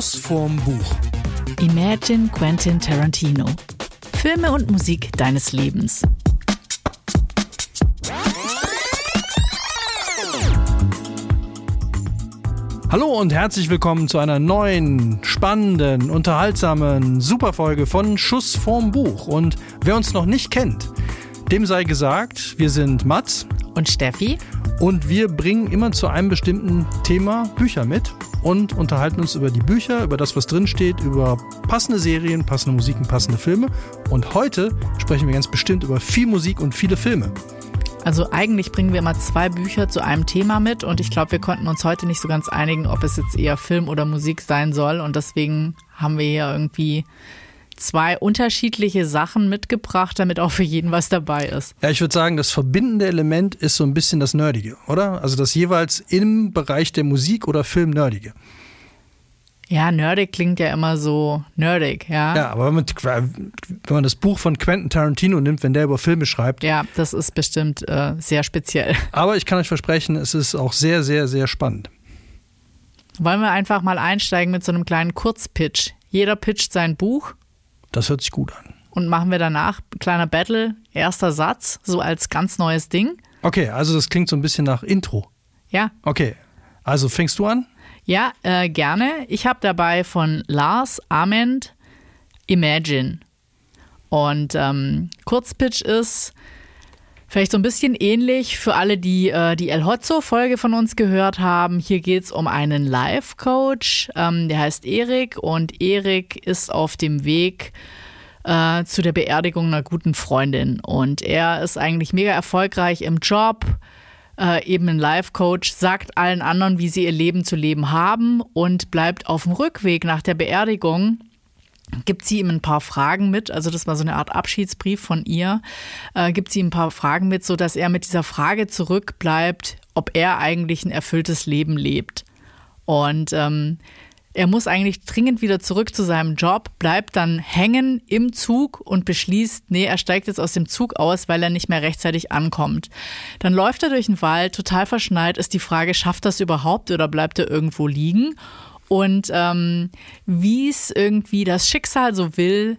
Schuss vorm Buch. Imagine Quentin Tarantino. Filme und Musik deines Lebens. Hallo und herzlich willkommen zu einer neuen, spannenden, unterhaltsamen Superfolge von Schuss vorm Buch. Und wer uns noch nicht kennt, dem sei gesagt, wir sind Mats Und Steffi? und wir bringen immer zu einem bestimmten Thema Bücher mit und unterhalten uns über die Bücher, über das, was drinsteht, über passende Serien, passende Musiken, passende Filme. Und heute sprechen wir ganz bestimmt über viel Musik und viele Filme. Also eigentlich bringen wir immer zwei Bücher zu einem Thema mit und ich glaube, wir konnten uns heute nicht so ganz einigen, ob es jetzt eher Film oder Musik sein soll und deswegen haben wir hier irgendwie zwei unterschiedliche Sachen mitgebracht, damit auch für jeden was dabei ist. Ja, ich würde sagen, das verbindende Element ist so ein bisschen das Nerdige, oder? Also das jeweils im Bereich der Musik oder Film Nerdige. Ja, nerdig klingt ja immer so nerdig, ja. Ja, aber wenn man, wenn man das Buch von Quentin Tarantino nimmt, wenn der über Filme schreibt. Ja, das ist bestimmt äh, sehr speziell. Aber ich kann euch versprechen, es ist auch sehr, sehr, sehr spannend. Wollen wir einfach mal einsteigen mit so einem kleinen Kurzpitch? Jeder pitcht sein Buch Das hört sich gut an. und machen wir danach kleiner Battle, erster Satz, so als ganz neues Ding. Okay, also das klingt so ein bisschen nach Intro. Ja, Okay, also fängst du an? ja, äh, gerne. Ich habe dabei von Lars Ament Imagine. Und ähm, Kurzpitch ist vielleicht so ein bisschen ähnlich für alle, die äh, die El Hotzo-Folge von uns gehört haben. Hier geht es um einen Life-Coach, ähm, der heißt Erik und Erik ist auf dem Weg äh, zu der Beerdigung einer guten Freundin. Und er ist eigentlich mega erfolgreich im Job, äh, eben ein Life-Coach, sagt allen anderen, wie sie ihr Leben zu leben haben und bleibt auf dem Rückweg nach der Beerdigung gibt sie ihm ein paar Fragen mit, also das war so eine Art Abschiedsbrief von ihr, äh, gibt sie ihm ein paar Fragen mit, so dass er mit dieser Frage zurückbleibt, ob er eigentlich ein erfülltes Leben lebt. Und ähm, er muss eigentlich dringend wieder zurück zu seinem Job, bleibt dann hängen im Zug und beschließt, nee, er steigt jetzt aus dem Zug aus, weil er nicht mehr rechtzeitig ankommt. Dann läuft er durch den Wald, total verschneit, ist die Frage, schafft das überhaupt oder bleibt er irgendwo liegen? Und ähm, wie es irgendwie das Schicksal so will,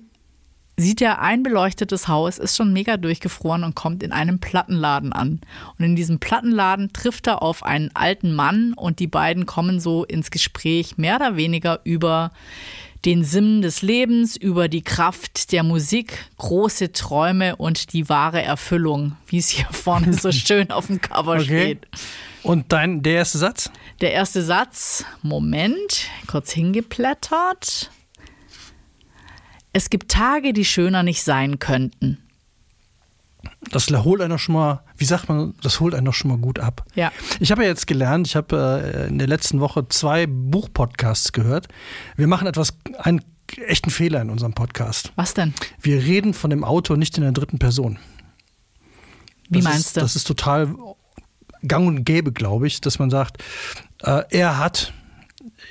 sieht er ein beleuchtetes Haus, ist schon mega durchgefroren und kommt in einem Plattenladen an. Und in diesem Plattenladen trifft er auf einen alten Mann und die beiden kommen so ins Gespräch mehr oder weniger über den Sinn des Lebens, über die Kraft der Musik, große Träume und die wahre Erfüllung, wie es hier vorne so schön auf dem Cover Okay. steht. Und dein, der erste Satz? Der erste Satz, Moment, kurz hingeplättert. Es gibt Tage, die schöner nicht sein könnten. Das holt einen doch schon mal, wie sagt man, das holt einen doch schon mal gut ab. Ja. Ich habe ja jetzt gelernt, ich habe äh, in der letzten Woche zwei Buchpodcasts gehört. Wir machen etwas, einen echten Fehler in unserem Podcast. Was denn? Wir reden von dem Autor nicht in der dritten Person. Wie das meinst ist, du? Das ist total gang und gäbe, glaube ich, dass man sagt, er hat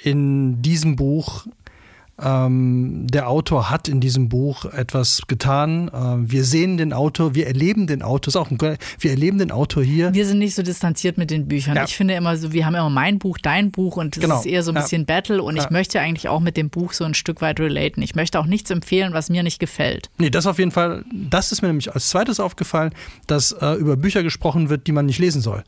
in diesem Buch, ähm, der Autor hat in diesem Buch etwas getan. Äh, wir sehen den Autor, wir erleben den Autor, ist auch ein, wir erleben den Autor hier. Wir sind nicht so distanziert mit den Büchern. Ja. Ich finde immer so, wir haben immer mein Buch, dein Buch und es Genau. ist eher so ein Ja. bisschen Battle und ich Ja. möchte eigentlich auch mit dem Buch so ein Stück weit relaten. Ich möchte auch nichts empfehlen, was mir nicht gefällt. Nee, das auf jeden Fall, das ist mir nämlich als zweites aufgefallen, dass äh, über Bücher gesprochen wird, die man nicht lesen soll.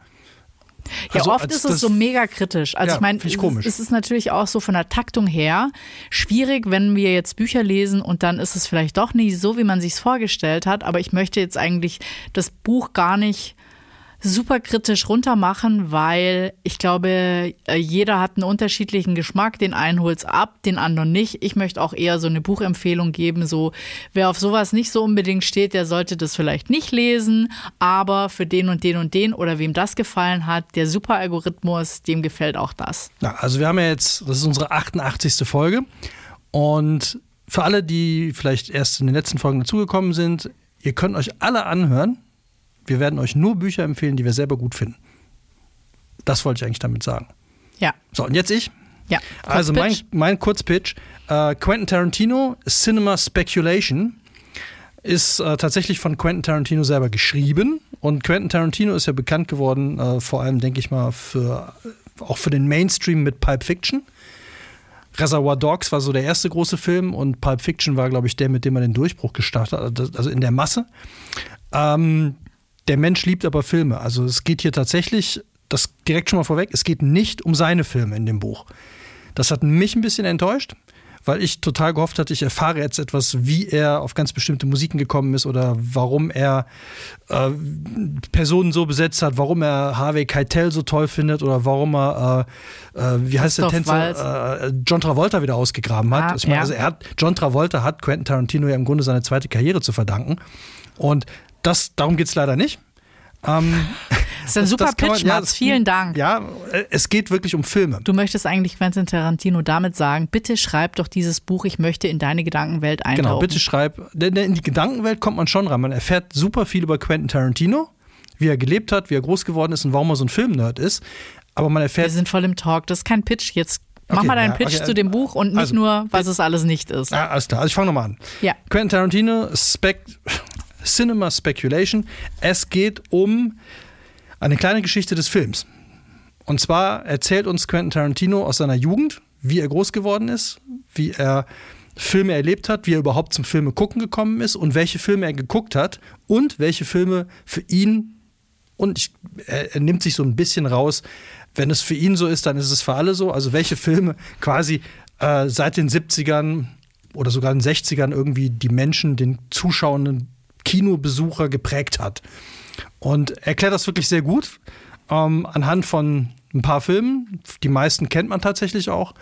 Ja, Also oft ist es so mega kritisch. Also Ja, ich meine, es, es ist natürlich auch so von der Taktung her schwierig, wenn wir jetzt Bücher lesen und dann ist es vielleicht doch nicht so, wie man sich vorgestellt hat. Aber ich möchte jetzt eigentlich das Buch gar nicht super kritisch runtermachen, weil ich glaube, äh, jeder hat einen unterschiedlichen Geschmack. Den einen holt's ab, den anderen nicht. Ich möchte auch eher so eine Buchempfehlung geben, so wer auf sowas nicht so unbedingt steht, der sollte das vielleicht nicht lesen, aber für den und den und den oder wem das gefallen hat, der Super-Algorithmus, dem gefällt auch das. Ja, also wir haben ja jetzt, das ist unsere 88. Folge und für alle, die vielleicht erst in den letzten Folgen dazugekommen sind, ihr könnt euch alle anhören. Wir werden euch nur Bücher empfehlen, die wir selber gut finden. Das wollte ich eigentlich damit sagen. Ja, So, und jetzt ich. ja. Also mein, Kurzpitch. mein Kurzpitch. Äh, Quentin Tarantino, Cinema Speculation, ist äh, tatsächlich von Quentin Tarantino selber geschrieben. Und Quentin Tarantino ist ja bekannt geworden, äh, vor allem, denke ich mal, für, auch für den Mainstream mit Pulp Fiction. Reservoir Dogs war so der erste große Film und Pulp Fiction war, glaube ich, der, mit dem er den Durchbruch gestartet hat, also in der Masse. Ähm, der Mensch liebt aber Filme. Also es geht hier tatsächlich, das direkt schon mal vorweg, es geht nicht um seine Filme in dem Buch. Das hat mich ein bisschen enttäuscht weil ich total gehofft hatte, ich erfahre jetzt etwas, wie er auf ganz bestimmte Musiken gekommen ist oder warum er äh, Personen so besetzt hat, warum er Harvey Keitel so toll findet oder warum er, äh, äh, wie heißt der Tänzer, äh, John Travolta wieder ausgegraben hat. Ah, ich meine, ja. also er hat, John Travolta hat Quentin Tarantino ja im Grunde seine zweite Karriere zu verdanken. Und das, darum geht es leider nicht. Ähm, das ist ein super das Pitch, man, ja. Vielen Dank. Ja, es geht wirklich um Filme. Du möchtest eigentlich Quentin Tarantino damit sagen, bitte schreib doch dieses Buch, ich möchte in deine Gedankenwelt eintauchen. Genau, bitte schreib. Denn in die Gedankenwelt kommt man schon ran. Man erfährt super viel über Quentin Tarantino, wie er gelebt hat, wie er groß geworden ist und warum er so ein Filmnerd ist. Aber man erfährt. Wir sind voll im Talk, das ist kein Pitch. Jetzt Mach okay, mal deinen ja, Pitch okay, zu dem Buch und nicht also, nur, was es alles nicht ist. Ja, alles klar. Also ich fange nochmal an. Ja. Quentin Tarantino, Spec Cinema Speculation. Es geht um eine kleine Geschichte des Films. Und zwar erzählt uns Quentin Tarantino aus seiner Jugend, wie er groß geworden ist, wie er Filme erlebt hat, wie er überhaupt zum Filme gucken gekommen ist und welche Filme er geguckt hat und welche Filme für ihn und ich, er, er, nimmt sich so ein bisschen raus, wenn es für ihn so ist, dann ist es für alle so. Also welche Filme quasi äh, seit den 70ern oder sogar den 60ern irgendwie die Menschen, den zuschauenden Kinobesucher geprägt hat. Und erklärt das wirklich sehr gut ähm, anhand von ein paar Filmen. Die meisten kennt man tatsächlich auch.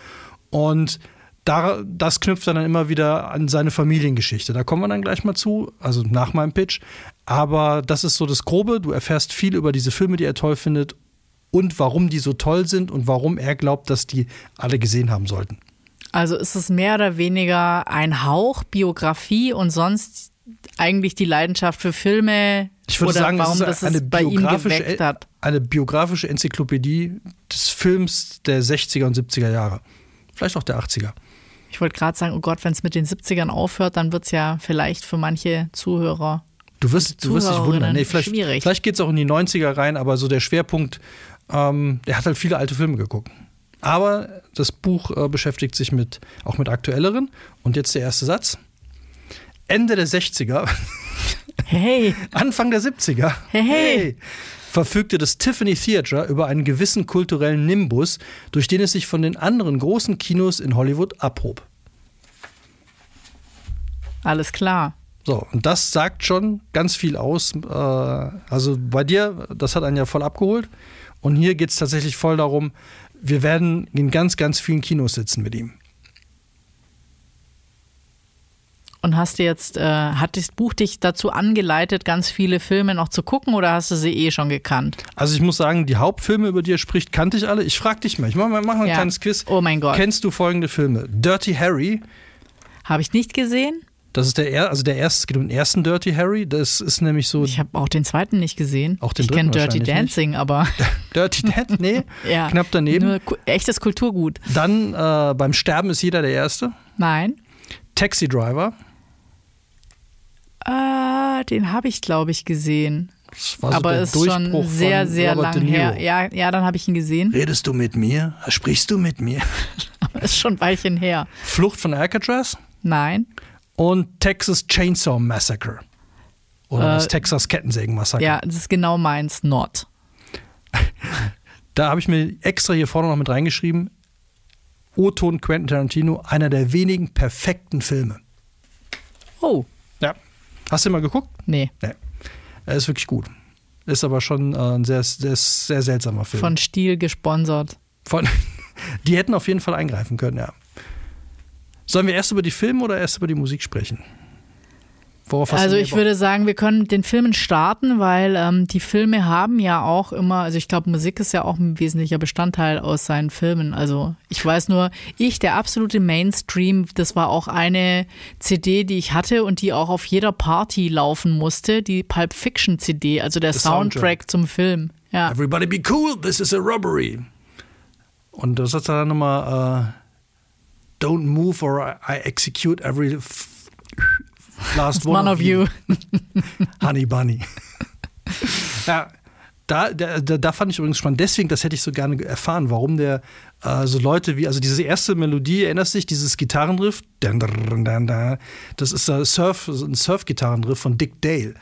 Und da, das knüpft dann immer wieder an seine Familiengeschichte. Da kommen wir dann gleich mal zu, also nach meinem Pitch. Aber das ist so das Grobe. Du erfährst viel über diese Filme, die er toll findet und warum die so toll sind und warum er glaubt, dass die alle gesehen haben sollten. Also ist es mehr oder weniger ein Hauch Biografie und sonst eigentlich die Leidenschaft für Filme ich würde oder sagen, warum das eine, bei ihm geweckt hat. Eine biografische Enzyklopädie des Films der 60er und 70er Jahre. Vielleicht auch der 80er. Ich wollte gerade sagen, oh Gott, wenn es mit den 70ern aufhört, dann wird es ja vielleicht für manche Zuhörer. Du wirst, du wirst dich wundern. Nee, vielleicht vielleicht geht es auch in die 90er rein, aber so der Schwerpunkt, ähm, er hat halt viele alte Filme geguckt. Aber das Buch äh, beschäftigt sich mit, auch mit aktuelleren. Und jetzt der erste Satz. Ende der 60er, hey. Anfang der 70er, hey. hey verfügte das Tiffany Theatre über einen gewissen kulturellen Nimbus, durch den es sich von den anderen großen Kinos in Hollywood abhob. Alles klar. So, und das sagt schon ganz viel aus. Äh, also bei dir, das hat einen ja voll abgeholt. Und hier geht es tatsächlich voll darum, wir werden in ganz, ganz vielen Kinos sitzen mit ihm. Und hast du jetzt, äh, hat das Buch dich dazu angeleitet, ganz viele Filme noch zu gucken oder hast du sie eh schon gekannt? Also ich muss sagen, die Hauptfilme, über die er spricht, kannte ich alle. Ich frag dich mal, ich mach mal, mach mal ein ja. kleines Quiz. Oh mein Gott. Kennst du folgende Filme? Dirty Harry. Habe ich nicht gesehen. Das ist der, also der erste, es geht um den ersten Dirty Harry. Das ist nämlich so. Ich habe auch den zweiten nicht gesehen. Auch den ich kenne Dirty Dancing, nicht. aber. Dirty Dancing? Nee, ja, knapp daneben. Nur echtes Kulturgut. Dann äh, beim Sterben ist jeder der Erste. Nein. Taxi Driver. Äh, den habe ich, glaube ich, gesehen. So Aber ist schon sehr, sehr Robert lang her. Ja, ja, dann habe ich ihn gesehen. Redest du mit mir? Sprichst du mit mir? Aber ist schon ein Weilchen her. Flucht von Alcatraz? Nein. Und Texas Chainsaw Massacre. Oder äh, das Texas Kettensägen Massaker. Ja, das ist genau meins, Not. da habe ich mir extra hier vorne noch mit reingeschrieben. O-Ton Quentin Tarantino, einer der wenigen perfekten Filme. Oh. Hast du mal geguckt? Nee. nee. Er ist wirklich gut. Ist aber schon äh, ein sehr, sehr, sehr seltsamer Film. Von Stil gesponsert. Von, die hätten auf jeden Fall eingreifen können, ja. Sollen wir erst über die Filme oder erst über die Musik sprechen? Worauf also ich würde sagen, wir können mit den Filmen starten, weil ähm, die Filme haben ja auch immer, also ich glaube, Musik ist ja auch ein wesentlicher Bestandteil aus seinen Filmen. Also ich weiß nur, ich, der absolute Mainstream, das war auch eine CD, die ich hatte und die auch auf jeder Party laufen musste, die Pulp Fiction CD, also der Soundtrack, Soundtrack, zum Film. Ja. Everybody be cool, this is a robbery. Und das hat dann nochmal uh, Don't move or I execute every Last one, one of, you. Honey Bunny. ja, da, da, da fand ich übrigens spannend. Deswegen, das hätte ich so gerne erfahren, warum der äh, so Leute wie, also diese erste Melodie, erinnerst dich, dieses Gitarrenriff, das ist ein Surf, ein Surf-Gitarrenriff von Dick Dale.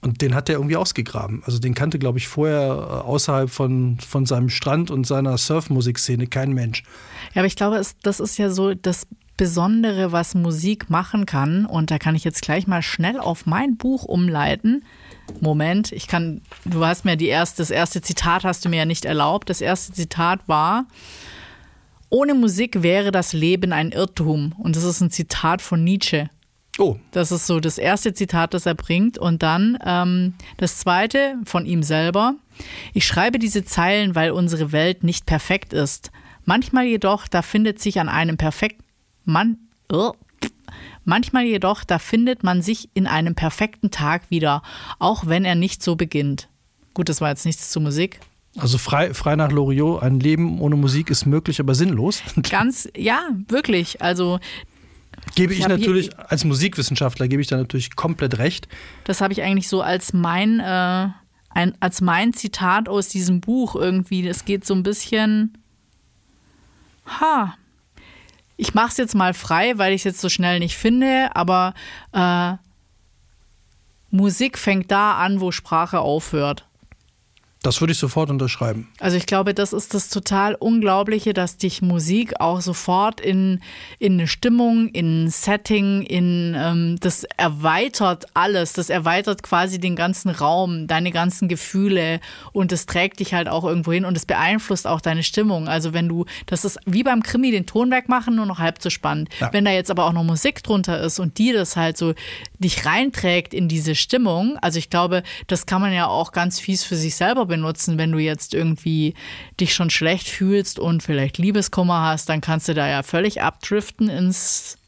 Und den hat er irgendwie ausgegraben. Also den kannte, glaube ich, vorher äh, außerhalb von, von seinem Strand und seiner Surfmusikszene kein Mensch. Ja, aber ich glaube, es, das ist ja so das Besondere, was Musik machen kann. Und da kann ich jetzt gleich mal schnell auf mein Buch umleiten. Moment, ich kann, du hast mir die erste, das erste Zitat hast du mir ja nicht erlaubt. Das erste Zitat war, ohne Musik wäre das Leben ein Irrtum. Und das ist ein Zitat von Nietzsche. Oh. Das ist so das erste Zitat, das er bringt. Und dann ähm, das zweite von ihm selber. Ich schreibe diese Zeilen, weil unsere Welt nicht perfekt ist. Manchmal jedoch, da findet sich an einem perfekten man, oh, manchmal jedoch, da findet man sich in einem perfekten Tag wieder, auch wenn er nicht so beginnt. Gut, das war jetzt nichts zur Musik. Also frei, frei nach Loriot, ein Leben ohne Musik ist möglich, aber sinnlos. Ganz, ja, wirklich. Also Gebe ich, ich natürlich, als Musikwissenschaftler gebe ich da natürlich komplett recht. Das habe ich eigentlich so als mein, äh, ein, als mein Zitat aus diesem Buch irgendwie. Es geht so ein bisschen, ha, ich mache es jetzt mal frei, weil ich es jetzt so schnell nicht finde, aber äh, Musik fängt da an, wo Sprache aufhört. Das würde ich sofort unterschreiben. Also ich glaube, das ist das total Unglaubliche, dass dich Musik auch sofort in, in eine Stimmung, in ein Setting, in ähm, das erweitert alles. Das erweitert quasi den ganzen Raum, deine ganzen Gefühle und es trägt dich halt auch irgendwo hin und es beeinflusst auch deine Stimmung. Also wenn du, das ist wie beim Krimi den Ton wegmachen, nur noch halb so spannend. Ja. Wenn da jetzt aber auch noch Musik drunter ist und die das halt so dich reinträgt in diese Stimmung, also ich glaube, das kann man ja auch ganz fies für sich selber benutzen, wenn du jetzt irgendwie dich schon schlecht fühlst und vielleicht Liebeskummer hast, dann kannst du da ja völlig abdriften ins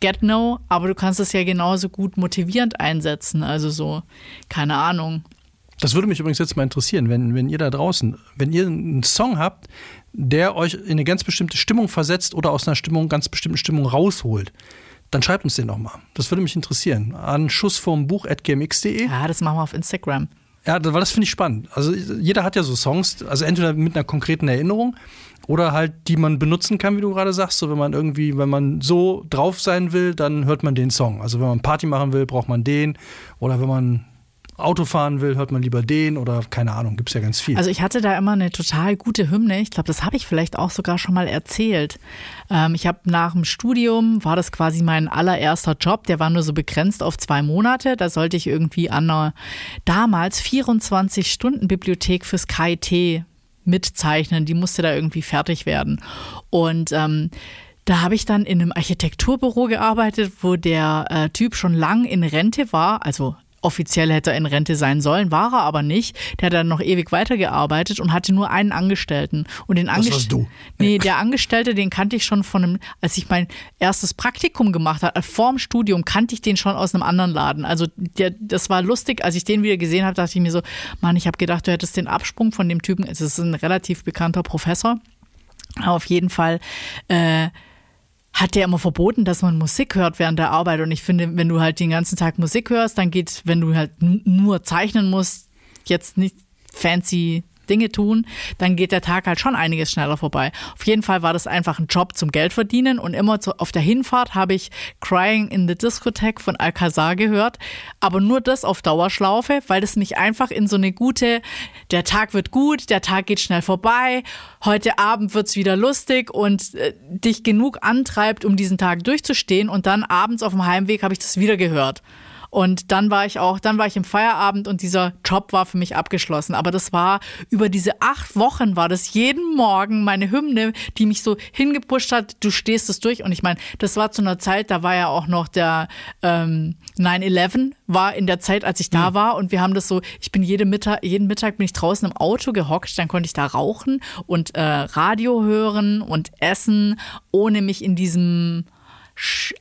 Get No, aber du kannst es ja genauso gut motivierend einsetzen. Also so, keine Ahnung. Das würde mich übrigens jetzt mal interessieren, wenn, wenn ihr da draußen, wenn ihr einen Song habt, der euch in eine ganz bestimmte Stimmung versetzt oder aus einer Stimmung, ganz bestimmten Stimmung rausholt, dann schreibt uns den nochmal. Das würde mich interessieren. An Schuss vom Buch at gmx.de. Ja, das machen wir auf Instagram. Ja, weil das finde ich spannend. Also jeder hat ja so Songs, also entweder mit einer konkreten Erinnerung oder halt, die man benutzen kann, wie du gerade sagst. So, wenn man irgendwie, wenn man so drauf sein will, dann hört man den Song. Also wenn man Party machen will, braucht man den. Oder wenn man Auto fahren will, hört man lieber den oder keine Ahnung, gibt es ja ganz viel. Also ich hatte da immer eine total gute Hymne. Ich glaube, das habe ich vielleicht auch sogar schon mal erzählt. Ähm, ich habe nach dem Studium, war das quasi mein allererster Job, der war nur so begrenzt auf zwei Monate. Da sollte ich irgendwie an einer damals 24-Stunden-Bibliothek fürs KIT mitzeichnen. Die musste da irgendwie fertig werden. Und ähm, da habe ich dann in einem Architekturbüro gearbeitet, wo der äh, Typ schon lang in Rente war, also Offiziell hätte er in Rente sein sollen, war er aber nicht. Der hat dann noch ewig weitergearbeitet und hatte nur einen Angestellten. Und den das warst du. Nee, der Angestellte, den kannte ich schon von einem, als ich mein erstes Praktikum gemacht habe, vorm Studium kannte ich den schon aus einem anderen Laden. Also der, das war lustig, als ich den wieder gesehen habe, dachte ich mir so, Mann, ich habe gedacht, du hättest den Absprung von dem Typen, es ist ein relativ bekannter Professor. Auf jeden Fall äh, hat der immer verboten, dass man Musik hört während der Arbeit. Und ich finde, wenn du halt den ganzen Tag Musik hörst, dann geht, wenn du halt nur zeichnen musst, jetzt nicht fancy Dinge tun, dann geht der Tag halt schon einiges schneller vorbei. Auf jeden Fall war das einfach ein Job zum Geld verdienen und immer zu, auf der Hinfahrt habe ich Crying in the Discotheque von Alcazar gehört, aber nur das auf Dauerschlaufe, weil das mich einfach in so eine gute, der Tag wird gut, der Tag geht schnell vorbei, heute Abend wird's wieder lustig und äh, dich genug antreibt, um diesen Tag durchzustehen und dann abends auf dem Heimweg habe ich das wieder gehört. Und dann war ich auch, dann war ich im Feierabend und dieser Job war für mich abgeschlossen. Aber das war über diese acht Wochen war das jeden Morgen meine Hymne, die mich so hingepusht hat, du stehst es durch. Und ich meine, das war zu einer Zeit, da war ja auch noch der ähm, 9-11 war in der Zeit, als ich da mhm. war und wir haben das so, ich bin jede Mittag, jeden Mittag bin ich draußen im Auto gehockt, dann konnte ich da rauchen und äh, Radio hören und essen, ohne mich in diesem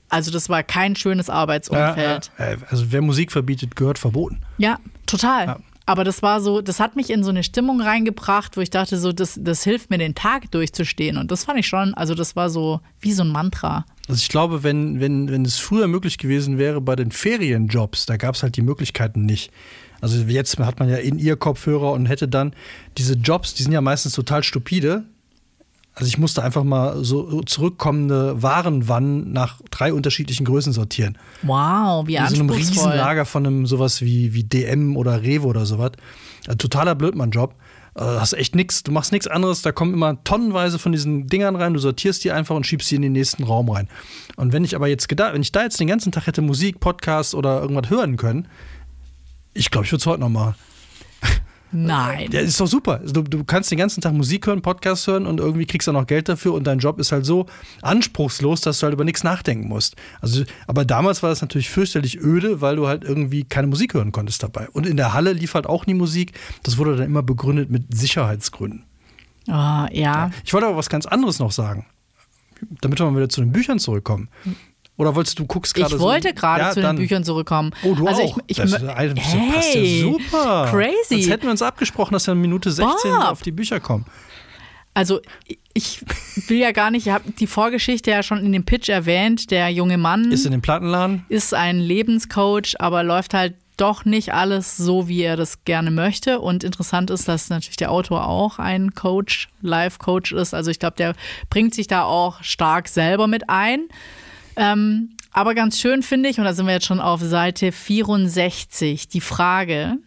also das war kein schönes Arbeitsumfeld. Ja, ja. Also wer Musik verbietet, gehört verboten. Ja, total. Ja. Aber das war so, das hat mich in so eine Stimmung reingebracht, wo ich dachte, so, das, das hilft mir, den Tag durchzustehen. Und das fand ich schon, also das war so wie so ein Mantra. Also ich glaube, wenn, wenn, wenn es früher möglich gewesen wäre bei den Ferienjobs, da gab es halt die Möglichkeiten nicht. Also jetzt hat man ja in ihr Kopfhörer und hätte dann diese Jobs, die sind ja meistens total stupide. Also ich musste einfach mal so zurückkommende Warenwannen nach drei unterschiedlichen Größen sortieren. Wow, wie In so einem anspruchsvoll. Riesenlager von einem sowas wie, wie DM oder Rewe oder sowas. Ein totaler Blödmann-Job. Äh, hast echt nichts, du machst nichts anderes, da kommen immer tonnenweise von diesen Dingern rein, du sortierst die einfach und schiebst sie in den nächsten Raum rein. Und wenn ich aber jetzt gedacht, wenn ich da jetzt den ganzen Tag hätte Musik, Podcast oder irgendwas hören können, ich glaube, ich würde es heute noch machen. Nein. Ja, ist doch super. Du, du kannst den ganzen Tag Musik hören, Podcast hören und irgendwie kriegst du noch Geld dafür und dein Job ist halt so anspruchslos, dass du halt über nichts nachdenken musst. Also, aber damals war das natürlich fürchterlich öde, weil du halt irgendwie keine Musik hören konntest dabei. Und in der Halle lief halt auch nie Musik. Das wurde dann immer begründet mit Sicherheitsgründen. Oh, ja. Ich wollte aber was ganz anderes noch sagen, damit wir mal wieder zu den Büchern zurückkommen. Oder wolltest du guckst gerade Ich so- wollte gerade Ja, zu dann- den Büchern zurückkommen. Oh, du also auch. Ich, ich, das, das hey, passt ja super. Crazy. Jetzt hätten wir uns abgesprochen, dass wir in Minute 16 Bob. auf die Bücher kommen. Also ich will ja gar nicht, ich habe die Vorgeschichte ja schon in dem Pitch erwähnt. Der junge Mann Ist in dem Plattenladen. ist ein Lebenscoach, aber läuft halt doch nicht alles so, wie er das gerne möchte. Und interessant ist, dass natürlich der Autor auch ein Coach, Life-Coach ist. Also ich glaube, der bringt sich da auch stark selber mit ein. Ähm, aber ganz schön finde ich, und da sind wir jetzt schon auf Seite 64, die Frage,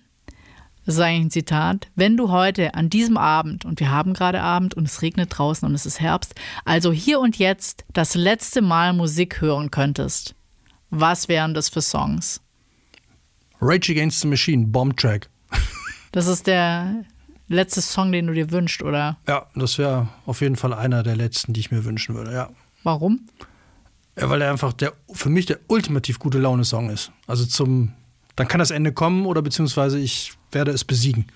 das ist eigentlich ein Zitat, wenn du heute an diesem Abend, und wir haben gerade Abend und es regnet draußen und es ist Herbst, also hier und jetzt das letzte Mal Musik hören könntest, was wären das für Songs? Rage Against the Machine, Bomb Track. Das ist der letzte Song, den du dir wünschst, oder Ja, das wäre auf jeden Fall einer der letzten, die ich mir wünschen würde, ja. warum? Ja weil er einfach der, für mich der ultimativ gute Laune-Song ist. Also zum, dann kann das Ende kommen oder beziehungsweise ich werde es besiegen.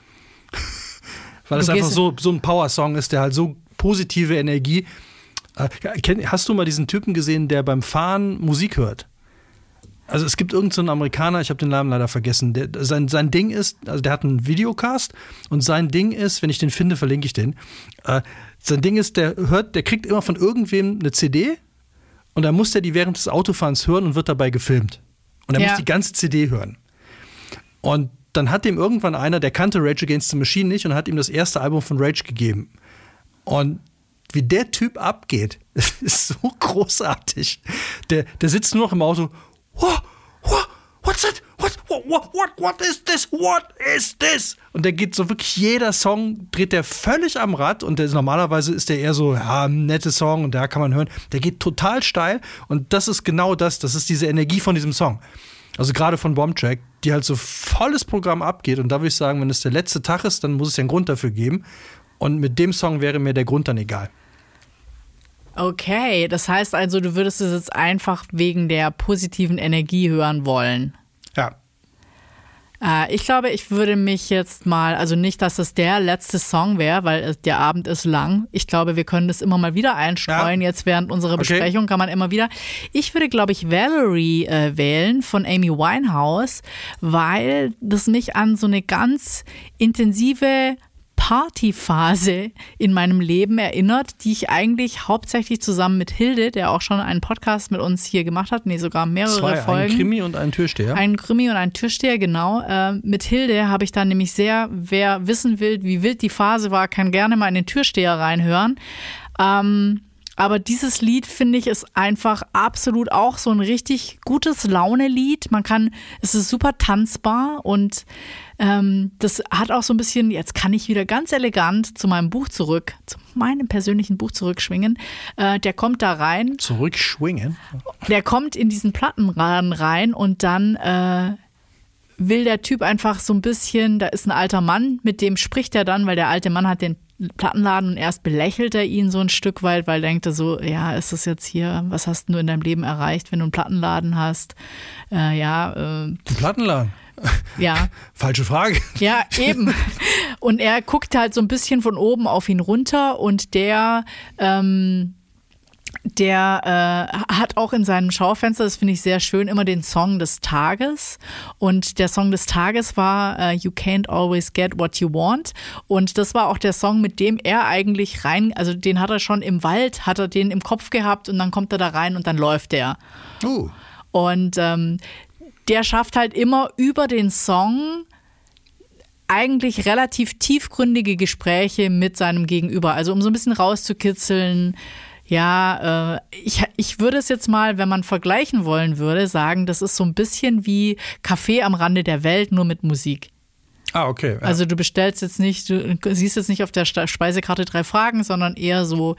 weil es einfach so, so ein Power-Song ist, der halt so positive Energie. Äh, hast du mal diesen Typen gesehen, der beim Fahren Musik hört? Also es gibt irgendeinen so einen Amerikaner, ich habe den Namen leider vergessen, der, sein, sein Ding ist, also der hat einen Videocast und sein Ding ist, wenn ich den finde, verlinke ich den. Äh, sein Ding ist, der hört, der kriegt immer von irgendwem eine CD und dann muss der die während des Autofahrens hören und wird dabei gefilmt. Und er Ja. muss die ganze CD hören. Und dann hat dem irgendwann einer, der kannte Rage Against the Machine nicht und hat ihm das erste Album von Rage gegeben. Und wie der Typ abgeht, ist so großartig. Der, der sitzt nur noch im Auto. What, what, what's it? What, what, what, what, what is this? What is this? Und der geht so wirklich jeder Song, dreht der völlig am Rad und der ist, normalerweise ist der eher so, ja, ein netter Song und da kann man hören. Der geht total steil und das ist genau das, das ist diese Energie von diesem Song. Also gerade von Bombtrack, die halt so volles Programm abgeht und da würde ich sagen, wenn es der letzte Tag ist, dann muss es ja einen Grund dafür geben. Und mit dem Song wäre mir der Grund dann egal. Okay, das heißt also, du würdest es jetzt einfach wegen der positiven Energie hören wollen. Äh, ich glaube, ich würde mich jetzt mal, also nicht, dass es der letzte Song wäre, weil der Abend ist lang. Ich glaube, wir können das immer mal wieder einstreuen. Ja. Jetzt während unserer Okay. Besprechung kann man immer wieder. Ich würde, glaube ich, Valerie äh, wählen von Amy Winehouse, weil das mich an so eine ganz intensive Partyphase in meinem Leben erinnert, die ich eigentlich hauptsächlich zusammen mit Hilde, der auch schon einen Podcast mit uns hier gemacht hat, nee, sogar mehrere zwei, Folgen. ein Krimi und ein Türsteher. Ein Krimi und ein Türsteher, genau. Ähm, mit Hilde habe ich dann nämlich sehr, wer wissen will, wie wild die Phase war, kann gerne mal in den Türsteher reinhören. Ähm, aber dieses Lied, finde ich, ist einfach absolut auch so ein richtig gutes Laune-Lied. Man kann, es ist super tanzbar und ähm, das hat auch so ein bisschen, jetzt kann ich wieder ganz elegant zu meinem Buch zurück, zu meinem persönlichen Buch zurückschwingen. Äh, der kommt da rein Zurückschwingen. der kommt in diesen Plattenladen rein und dann äh, will der Typ einfach so ein bisschen, da ist ein alter Mann, mit dem spricht er dann, weil der alte Mann hat den Plattenladen und erst belächelt er ihn so ein Stück weit, weil denkt er so, ja, ist das jetzt hier, was hast du in deinem Leben erreicht, wenn du einen Plattenladen hast? Äh, ja, äh, Ein Plattenladen. ja, Falsche Frage. ja, eben. Und er guckt halt so ein bisschen von oben auf ihn runter und der, ähm, der äh, hat auch in seinem Schaufenster, das finde ich sehr schön, immer den Song des Tages. Und der Song des Tages war äh, You Can't Always Get What You Want. Und das war auch der Song, mit dem er eigentlich rein, also den hat er schon im Wald, hat er den im Kopf gehabt und dann kommt er da rein und dann läuft der. Oh. Und ähm, der schafft halt immer über den Song eigentlich relativ tiefgründige Gespräche mit seinem Gegenüber. Also um so ein bisschen rauszukitzeln, ja, äh, ich, ich würde es jetzt mal, wenn man vergleichen wollen würde, sagen, das ist so ein bisschen wie Kaffee am Rande der Welt, nur mit Musik. Ah, okay. Ja. Also du bestellst jetzt nicht, du siehst jetzt nicht auf der Speisekarte drei Fragen, sondern eher so,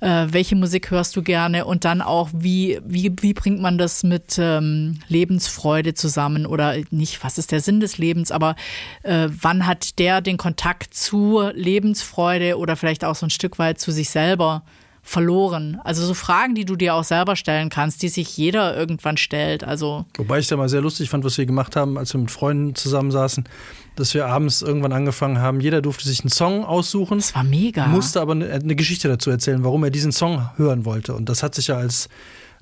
äh, welche Musik hörst du gerne und dann auch, wie, wie, wie bringt man das mit ähm, Lebensfreude zusammen oder nicht, was ist der Sinn des Lebens, aber äh, wann hat der den Kontakt zu Lebensfreude oder vielleicht auch so ein Stück weit zu sich selber? Verloren? Also so Fragen, die du dir auch selber stellen kannst, die sich jeder irgendwann stellt. Also Wobei ich da mal sehr lustig fand, was wir gemacht haben, als wir mit Freunden zusammensaßen, dass wir abends irgendwann angefangen haben, jeder durfte sich einen Song aussuchen. Das war mega. Musste aber eine, eine Geschichte dazu erzählen, warum er diesen Song hören wollte. Und das hat sich ja als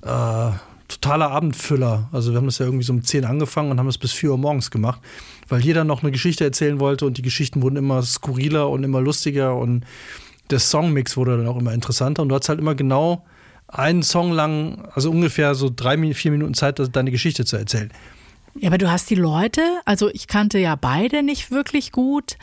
äh, totaler Abendfüller. Also wir haben das ja irgendwie so um 10 angefangen und haben es bis 4 Uhr morgens gemacht, weil jeder noch eine Geschichte erzählen wollte und die Geschichten wurden immer skurriler und immer lustiger und der Songmix wurde dann auch immer interessanter und du hattest halt immer genau einen Song lang, also ungefähr so drei, vier Minuten Zeit, deine Geschichte zu erzählen. Ja, aber du hast die Leute, also ich kannte ja beide nicht wirklich gut.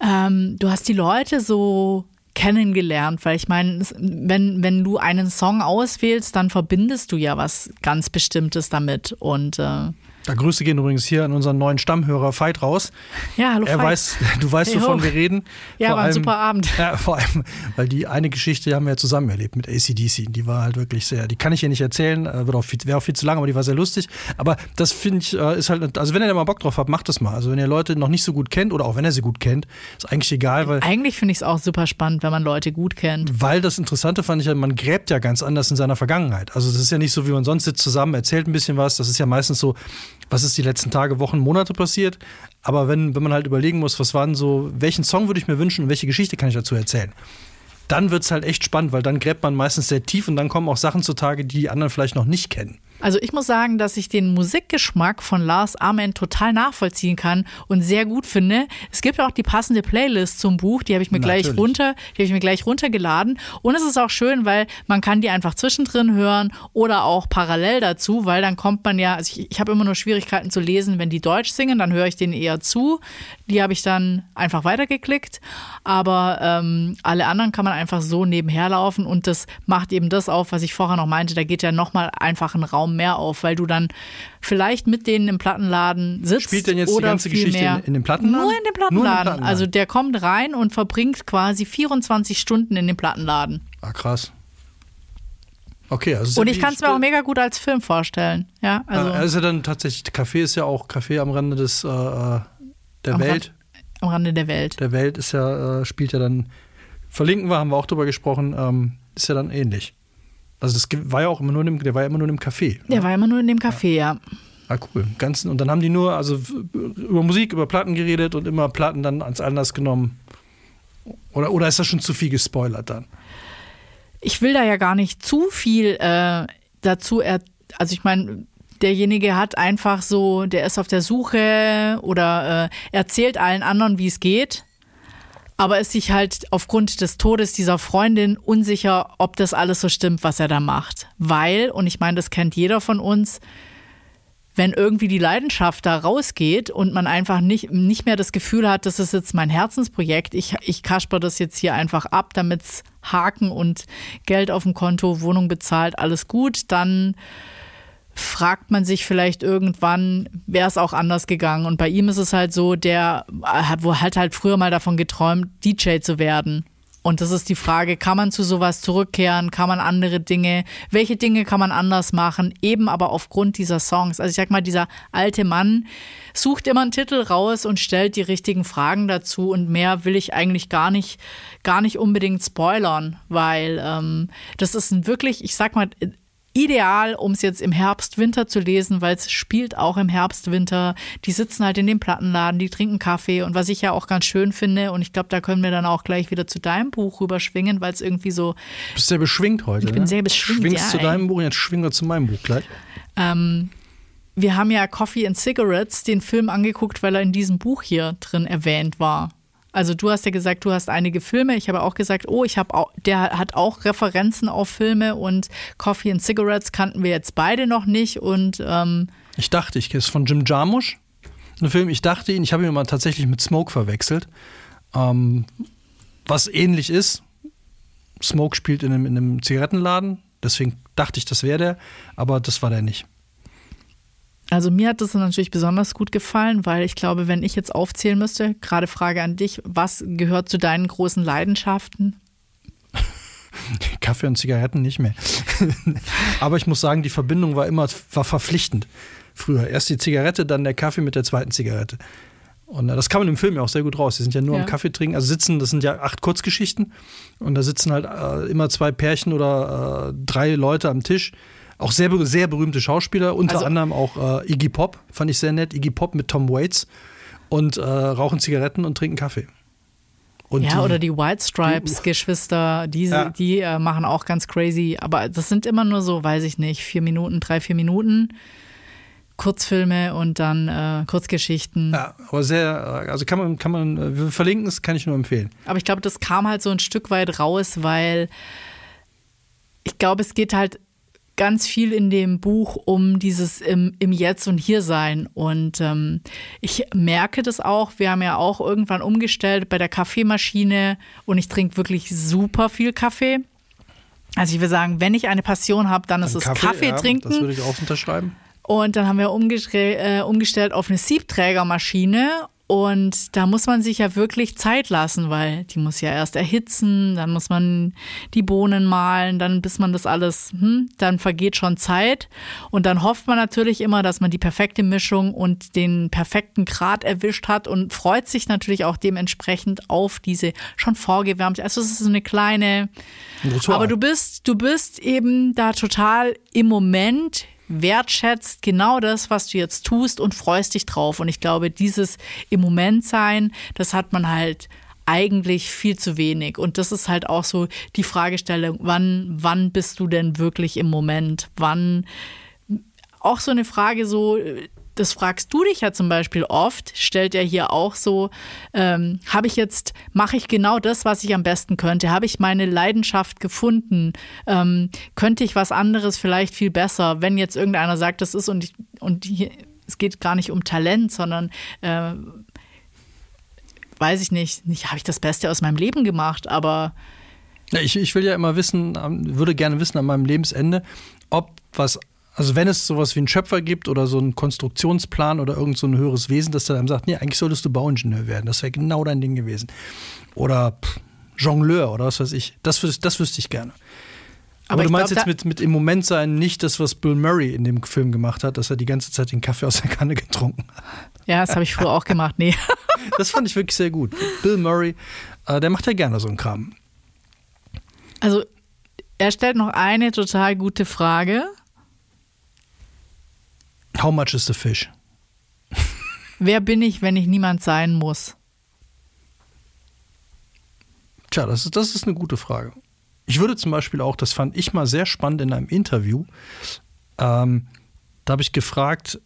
Ähm, du hast die Leute so kennengelernt, weil ich meine, wenn, wenn du einen Song auswählst, dann verbindest du ja was ganz Bestimmtes damit und äh da Grüße gehen übrigens hier an unseren neuen Stammhörer Veit raus. Ja, hallo Er Veit. weiß, du weißt, Hey, wovon ho. wir reden. Ja, Vor war ein allem- super Abend. Ja, vor allem, weil die eine Geschichte haben wir ja zusammen erlebt mit ACDC. Die war halt wirklich sehr, die kann ich hier nicht erzählen, äh, wird auch viel, wäre auch viel zu lang, aber die war sehr lustig. Aber das finde ich, äh, ist halt, also wenn ihr da mal Bock drauf habt, macht das mal. Also wenn ihr Leute noch nicht so gut kennt oder auch wenn ihr sie gut kennt, ist eigentlich egal, weil Eigentlich finde ich es auch super spannend, wenn man Leute gut kennt. weil das Interessante fand ich ja, man gräbt ja ganz anders in seiner Vergangenheit. Also das ist ja nicht so, wie man sonst sitzt zusammen, erzählt ein bisschen was. Das ist ja meistens so, was ist die letzten Tage, Wochen, Monate passiert. Aber wenn, wenn man halt überlegen muss, was waren so, welchen Song würde ich mir wünschen und welche Geschichte kann ich dazu erzählen? Dann wird es halt echt spannend, weil dann gräbt man meistens sehr tief und dann kommen auch Sachen zutage, die die anderen vielleicht noch nicht kennen. Also ich muss sagen, dass ich den Musikgeschmack von Lars Ament total nachvollziehen kann und sehr gut finde. Es gibt auch die passende Playlist zum Buch, die habe ich mir gleich Natürlich. runter, die habe ich mir gleich runtergeladen. Und es ist auch schön, weil man kann die einfach zwischendrin hören oder auch parallel dazu, weil dann kommt man ja, also ich, ich habe immer nur Schwierigkeiten zu lesen, wenn die Deutsch singen, dann höre ich denen eher zu. Die habe ich dann einfach weitergeklickt. Aber ähm, alle anderen kann man einfach so nebenher laufen und das macht eben das auf, was ich vorher noch meinte. Da geht ja nochmal einfach ein Raum mehr auf, weil du dann vielleicht mit denen im Plattenladen sitzt. Spielt denn jetzt die ganze Geschichte in- in dem Plattenladen? Nur in dem Nur in dem Plattenladen. Plattenladen. Also der kommt rein und verbringt quasi 24 Stunden in dem Plattenladen. Ah, krass. Okay, also Und ja ich kann es mir auch mega gut als Film vorstellen. Ja, also also, also dann tatsächlich, Café ist ja auch Café am Rande des äh, äh, der Am Welt. am Rande der Welt. Der Welt ist ja, äh, spielt ja dann, verlinken wir, haben wir auch drüber gesprochen, ähm, ist ja dann ähnlich. Also das war ja auch immer nur in dem, der war ja immer nur in dem Café. Der war immer nur in dem Café, ja. Ah, cool. Ganzen, und dann haben die nur, also über Musik, über Platten geredet und immer Platten dann ans Anlass genommen. Oder, oder ist das schon zu viel gespoilert dann? Ich will da ja gar nicht zu viel äh, dazu, er also ich meine, derjenige hat einfach so, der ist auf der Suche oder äh, erzählt allen anderen, wie es geht, aber ist sich halt aufgrund des Todes dieser Freundin unsicher, ob das alles so stimmt, was er da macht. Weil, und ich meine, das kennt jeder von uns, wenn irgendwie die Leidenschaft da rausgeht und man einfach nicht, nicht mehr das Gefühl hat, das ist jetzt mein Herzensprojekt, ich, ich kasper das jetzt hier einfach ab, damit's Haken und Geld auf dem Konto, Wohnung bezahlt, alles gut, dann fragt man sich vielleicht irgendwann, wäre es auch anders gegangen. Und bei ihm ist es halt so, der hat, wo halt früher mal davon geträumt, DJ zu werden. Und das ist die Frage, kann man zu sowas zurückkehren? Kann man andere Dinge, welche Dinge kann man anders machen? Eben aber aufgrund dieser Songs. Also ich sag mal, dieser alte Mann sucht immer einen Titel raus und stellt die richtigen Fragen dazu. Und mehr will ich eigentlich gar nicht, gar nicht unbedingt spoilern, weil ähm, das ist ein wirklich, ich sag mal, ideal, um es jetzt im Herbst, Winter zu lesen, weil es spielt auch im Herbst, Winter. Die sitzen halt in dem Plattenladen, die trinken Kaffee und was ich ja auch ganz schön finde und ich glaube, da können wir dann auch gleich wieder zu deinem Buch rüberschwingen, weil es irgendwie so, Du bist sehr beschwingt heute. Ich bin ne? sehr beschwingt, Schwingst ja, zu ey. deinem Buch, jetzt schwingen wir zu meinem Buch gleich. ähm, wir haben ja Coffee and Cigarettes, den Film angeguckt, weil er in diesem Buch hier drin erwähnt war. Also du hast ja gesagt, du hast einige Filme. Ich habe auch gesagt, oh, ich habe auch, der hat auch Referenzen auf Filme und Coffee and Cigarettes kannten wir jetzt beide noch nicht und ähm, Ich dachte, ich ist von Jim Jarmusch. ein Film, ich dachte ihn, ich habe ihn mal tatsächlich mit Smoke verwechselt. Ähm, was ähnlich ist. Smoke spielt in einem, in einem Zigarettenladen, deswegen dachte ich, das wäre der, aber das war der nicht. Also mir hat das natürlich besonders gut gefallen, weil ich glaube, wenn ich jetzt aufzählen müsste, gerade Frage an dich, was gehört zu deinen großen Leidenschaften? Kaffee und Zigaretten nicht mehr. Aber ich muss sagen, die Verbindung war immer war verpflichtend. Früher erst die Zigarette, dann der Kaffee mit der zweiten Zigarette. Und äh, das kann man im Film ja auch sehr gut raus. Die sind ja nur ja. am Kaffee trinken, also sitzen, das sind ja acht Kurzgeschichten. Und da sitzen halt äh, immer zwei Pärchen oder äh, drei Leute am Tisch auch sehr, sehr berühmte Schauspieler, unter also, anderem auch äh, Iggy Pop, fand ich sehr nett. Iggy Pop mit Tom Waits und äh, rauchen Zigaretten und trinken Kaffee. Und ja, die, oder die White Stripes-Geschwister, die, ja. die äh, machen auch ganz crazy. Aber das sind immer nur so, weiß ich nicht, vier Minuten, drei, vier Minuten. Kurzfilme und dann äh, Kurzgeschichten. Ja, aber sehr, also kann man, kann man, äh, wir verlinken es, kann ich nur empfehlen. Aber ich glaube, das kam halt so ein Stück weit raus, weil ich glaube, es geht halt ganz viel in dem Buch um dieses im, im Jetzt und Hier sein. Und ähm, ich merke das auch. Wir haben ja auch irgendwann umgestellt bei der Kaffeemaschine und ich trinke wirklich super viel Kaffee. Also ich würde sagen, wenn ich eine Passion habe, dann, dann ist es Kaffee, Kaffee trinken. Ja, das würde ich auch unterschreiben. Und dann haben wir äh, umgestellt auf eine Siebträgermaschine und da muss man sich ja wirklich Zeit lassen, weil die muss ja erst erhitzen, dann muss man die Bohnen mahlen, dann bis man das alles, hm, dann vergeht schon Zeit. Und dann hofft man natürlich immer, dass man die perfekte Mischung und den perfekten Grad erwischt hat und freut sich natürlich auch dementsprechend auf diese schon vorgewärmte. Also es ist so eine kleine. Aber du bist, du bist eben da total im Moment wertschätzt genau das, was du jetzt tust und freust dich drauf. Und ich glaube, dieses im Moment sein, das hat man halt eigentlich viel zu wenig. Und das ist halt auch so die Fragestellung, wann, wann bist du denn wirklich im Moment? Wann auch so eine Frage so, das fragst du dich ja zum Beispiel oft, stellt er hier auch so, ähm, habe ich jetzt, mache ich genau das, was ich am besten könnte? Habe ich meine Leidenschaft gefunden? Ähm, könnte ich was anderes vielleicht viel besser? Wenn jetzt irgendeiner sagt, das ist und, ich, und hier, es geht gar nicht um Talent, sondern äh, weiß ich nicht, nicht habe ich das Beste aus meinem Leben gemacht, aber ich, ich will ja immer wissen, würde gerne wissen an meinem Lebensende, ob was also wenn es sowas wie einen Schöpfer gibt oder so einen Konstruktionsplan oder irgend so ein höheres Wesen, das dann sagt, nee, eigentlich solltest du Bauingenieur werden, das wäre genau dein Ding gewesen. Oder pff, Jongleur oder was weiß ich. Das, das wüsste ich gerne. Aber, Aber du meinst glaub, jetzt mit, mit im Moment sein nicht das, was Bill Murray in dem Film gemacht hat, dass er die ganze Zeit den Kaffee aus der Kanne getrunken hat. Ja, das habe ich früher auch gemacht, nee. das fand ich wirklich sehr gut. Bill Murray, äh, der macht ja gerne so einen Kram. Also, er stellt noch eine total gute Frage. How much is the fish? Wer bin ich, wenn ich niemand sein muss? Tja, das ist, das ist eine gute Frage. Ich würde zum Beispiel auch, das fand ich mal sehr spannend in einem Interview, ähm, da habe ich gefragt,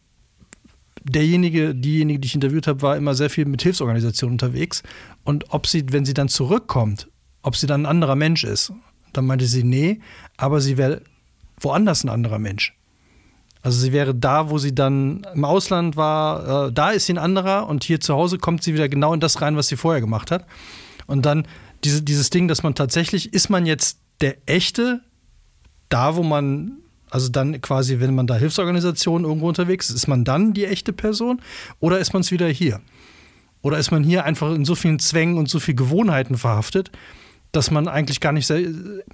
derjenige, diejenige, die ich interviewt habe, war immer sehr viel mit Hilfsorganisationen unterwegs und ob sie, wenn sie dann zurückkommt, ob sie dann ein anderer Mensch ist. Dann meinte sie, nee, aber sie wäre woanders ein anderer Mensch. Also sie wäre da, wo sie dann im Ausland war, äh, da ist sie ein anderer und hier zu Hause kommt sie wieder genau in das rein, was sie vorher gemacht hat. Und dann diese, dieses Ding, dass man tatsächlich, ist man jetzt der echte, da wo man, also dann quasi, wenn man da Hilfsorganisationen irgendwo unterwegs ist, ist man dann die echte Person oder ist man es wieder hier? Oder ist man hier einfach in so vielen Zwängen und so vielen Gewohnheiten verhaftet, dass man eigentlich gar nicht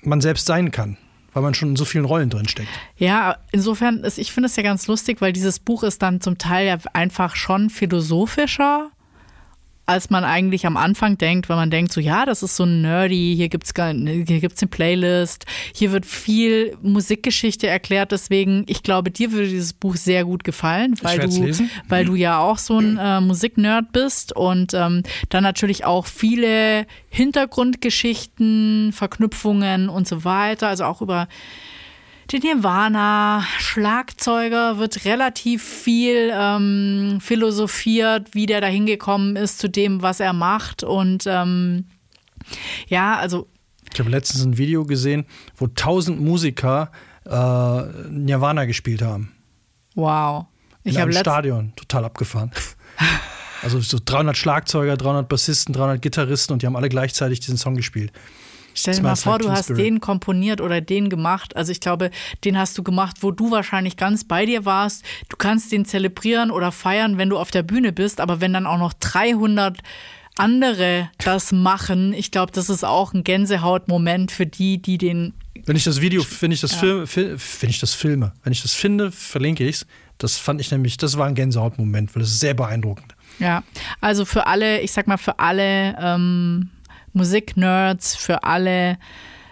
man selbst sein kann? Weil man schon in so vielen Rollen drin steckt. Ja, insofern, ist, ich finde es ja ganz lustig, weil dieses Buch ist dann zum Teil ja einfach schon philosophischer als man eigentlich am Anfang denkt, weil man denkt so, ja, das ist so nerdy, hier gibt's hier gibt's eine Playlist, hier wird viel Musikgeschichte erklärt, deswegen, ich glaube, dir würde dieses Buch sehr gut gefallen, weil du, lesen. weil du ja auch so ein äh, Musiknerd bist und ähm, dann natürlich auch viele Hintergrundgeschichten, Verknüpfungen und so weiter, also auch über den Nirvana, Schlagzeuger, wird relativ viel ähm, philosophiert, wie der da hingekommen ist zu dem, was er macht. Und ähm, ja, also. Ich habe letztens ein Video gesehen, wo tausend Musiker äh, Nirvana gespielt haben. Wow. Ich In einem Stadion, total abgefahren. Also so 300 Schlagzeuger, 300 Bassisten, 300 Gitarristen und die haben alle gleichzeitig diesen Song gespielt. Stell dir mal vor, du hast den komponiert oder den gemacht. Also ich glaube, den hast du gemacht, wo du wahrscheinlich ganz bei dir warst. Du kannst den zelebrieren oder feiern, wenn du auf der Bühne bist. Aber wenn dann auch noch 300 andere das machen, ich glaube, das ist auch ein Gänsehautmoment für die, die den. Wenn ich das Video, wenn ich das ja. Film, wenn ich das filme, wenn ich das finde, verlinke ich es. Das fand ich nämlich, das war ein Gänsehautmoment, weil es ist sehr beeindruckend. Ja, also für alle, ich sag mal, für alle ähm, Musiknerds, für alle,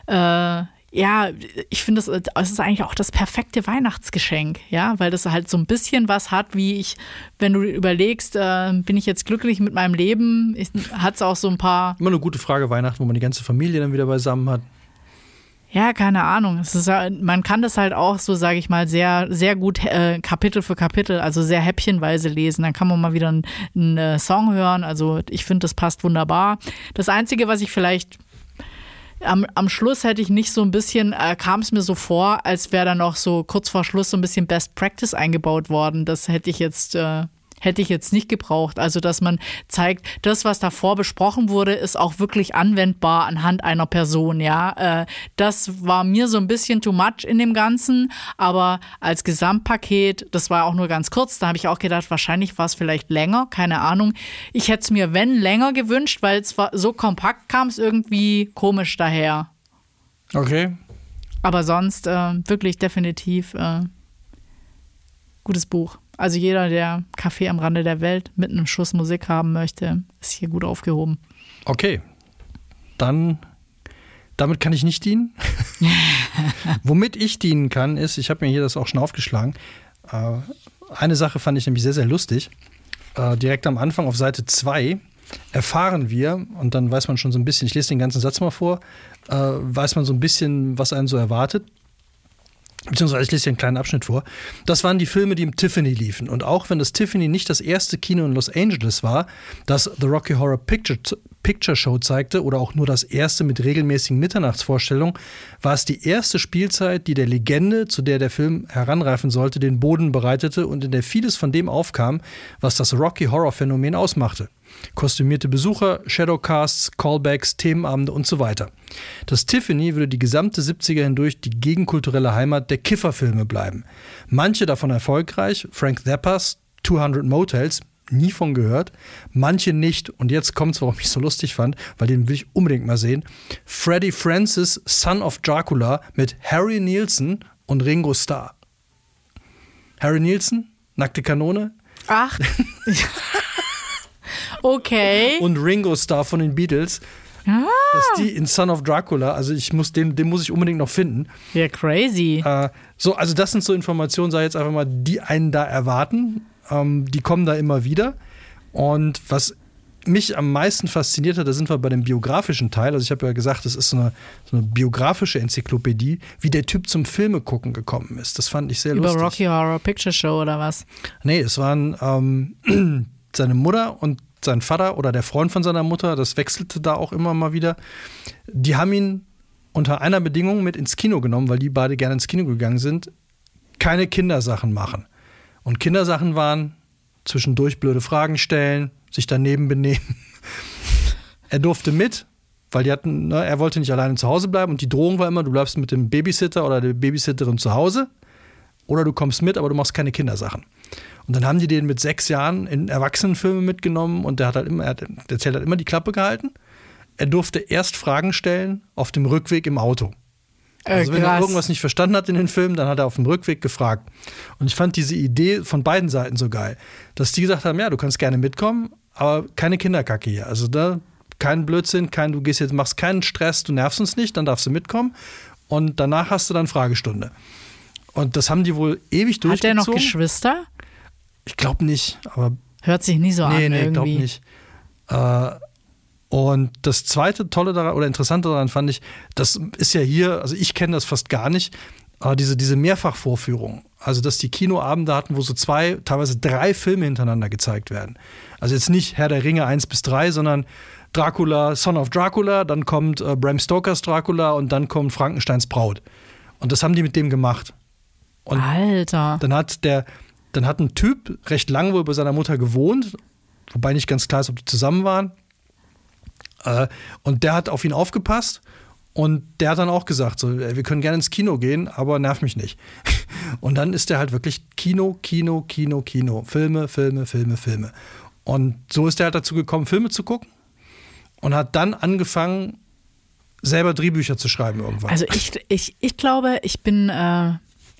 äh, ja, ich finde, es ist eigentlich auch das perfekte Weihnachtsgeschenk, ja, weil das halt so ein bisschen was hat, wie ich, wenn du überlegst, äh, bin ich jetzt glücklich mit meinem Leben, hat es auch so ein paar. Immer eine gute Frage, Weihnachten, wo man die ganze Familie dann wieder beisammen hat. Ja, keine Ahnung. Es ist, man kann das halt auch so, sage ich mal, sehr, sehr gut äh, Kapitel für Kapitel, also sehr häppchenweise lesen. Dann kann man mal wieder einen, äh, Song hören. Also ich finde, das passt wunderbar. Das Einzige, was ich vielleicht am, am Schluss hätte ich nicht so ein bisschen, äh, kam es mir so vor, als wäre da noch so kurz vor Schluss so ein bisschen Best Practice eingebaut worden. Das hätte ich jetzt äh, hätte ich jetzt nicht gebraucht. Also, dass man zeigt, das, was davor besprochen wurde, ist auch wirklich anwendbar anhand einer Person, ja. Äh, das war mir so ein bisschen too much in dem Ganzen, aber als Gesamtpaket, das war auch nur ganz kurz, da habe ich auch gedacht, wahrscheinlich war es vielleicht länger, keine Ahnung. Ich hätte es mir, wenn, länger gewünscht, weil es war so kompakt kam es irgendwie komisch daher. Okay. Aber sonst äh, wirklich definitiv äh, gutes Buch. Also jeder, der Kaffee am Rande der Welt mit einem Schuss Musik haben möchte, ist hier gut aufgehoben. Okay, dann damit kann ich nicht dienen. Womit ich dienen kann, ist, ich habe mir hier das auch schon aufgeschlagen. Äh, eine Sache fand ich nämlich sehr, sehr lustig. Äh, direkt am Anfang auf Seite 2 erfahren wir, und dann weiß man schon so ein bisschen, ich lese den ganzen Satz mal vor, äh, weiß man so ein bisschen, was einen so erwartet beziehungsweise ich lese hier einen kleinen Abschnitt vor. Das waren die Filme, die im Tiffany liefen. Und auch wenn das Tiffany nicht das erste Kino in Los Angeles war, das The Rocky Horror Picture, Picture Show zeigte oder auch nur das erste mit regelmäßigen Mitternachtsvorstellungen, war es die erste Spielzeit, die der Legende, zu der der Film heranreifen sollte, den Boden bereitete und in der vieles von dem aufkam, was das Rocky Horror Phänomen ausmachte kostümierte Besucher, Shadowcasts, Callbacks, Themenabende und so weiter. Das Tiffany würde die gesamte 70er hindurch die gegenkulturelle Heimat der Kifferfilme bleiben. Manche davon erfolgreich, Frank Zappas 200 Motels, nie von gehört, manche nicht. Und jetzt kommt's, warum ich so lustig fand, weil den will ich unbedingt mal sehen. Freddie Francis, Son of Dracula mit Harry Nielsen und Ringo Starr. Harry Nielsen, nackte Kanone. Ach. Okay. Und Ringo Starr von den Beatles. Ah. Dass die in Son of Dracula, also ich muss den, den muss ich unbedingt noch finden. Ja, crazy. Äh, so, also das sind so Informationen, sag ich jetzt einfach mal, die einen da erwarten. Ähm, die kommen da immer wieder. Und was mich am meisten fasziniert hat, da sind wir bei dem biografischen Teil. Also ich habe ja gesagt, das ist so eine, so eine, biografische Enzyklopädie, wie der Typ zum Filme gucken gekommen ist. Das fand ich sehr Über lustig. Über Rocky Horror Picture Show oder was? Nee, es waren ähm, seine Mutter und sein Vater oder der Freund von seiner Mutter, das wechselte da auch immer mal wieder, die haben ihn unter einer Bedingung mit ins Kino genommen, weil die beide gerne ins Kino gegangen sind, keine Kindersachen machen. Und Kindersachen waren zwischendurch blöde Fragen stellen, sich daneben benehmen. er durfte mit, weil die hatten, ne, er wollte nicht alleine zu Hause bleiben und die Drohung war immer, du bleibst mit dem Babysitter oder der Babysitterin zu Hause oder du kommst mit, aber du machst keine Kindersachen. Und dann haben die den mit sechs Jahren in Erwachsenenfilme mitgenommen und der hat halt immer, er hat, der Zelt hat immer die Klappe gehalten. Er durfte erst Fragen stellen auf dem Rückweg im Auto. Äh, also wenn er irgendwas nicht verstanden hat in den Filmen, dann hat er auf dem Rückweg gefragt. Und ich fand diese Idee von beiden Seiten so geil, dass die gesagt haben, ja, du kannst gerne mitkommen, aber keine Kinderkacke hier. Also da kein Blödsinn, kein, du gehst jetzt, machst keinen Stress, du nervst uns nicht, dann darfst du mitkommen. Und danach hast du dann Fragestunde. Und das haben die wohl ewig durchgezogen. Hat der noch Geschwister? Ich glaube nicht, aber. Hört sich nie so nee, an. Nee, nee, glaube nicht. Äh, und das zweite Tolle daran oder Interessante daran fand ich, das ist ja hier, also ich kenne das fast gar nicht, aber diese, diese Mehrfachvorführung. Also, dass die Kinoabende hatten, wo so zwei, teilweise drei Filme hintereinander gezeigt werden. Also jetzt nicht Herr der Ringe 1 bis 3, sondern Dracula, Son of Dracula, dann kommt äh, Bram Stokers Dracula und dann kommt Frankensteins Braut. Und das haben die mit dem gemacht. Und Alter. Dann hat der, dann hat ein Typ recht lang wohl bei seiner Mutter gewohnt wobei nicht ganz klar ist, ob die zusammen waren. Äh, und der hat auf ihn aufgepasst und der hat dann auch gesagt, so, wir können gerne ins Kino gehen, aber nerv mich nicht. Und dann ist der halt wirklich Kino, Kino, Kino, Kino, Filme, Filme, Filme, Filme. Und so ist er halt dazu gekommen, Filme zu gucken und hat dann angefangen, selber Drehbücher zu schreiben irgendwann. Also ich, ich, ich glaube, ich bin äh,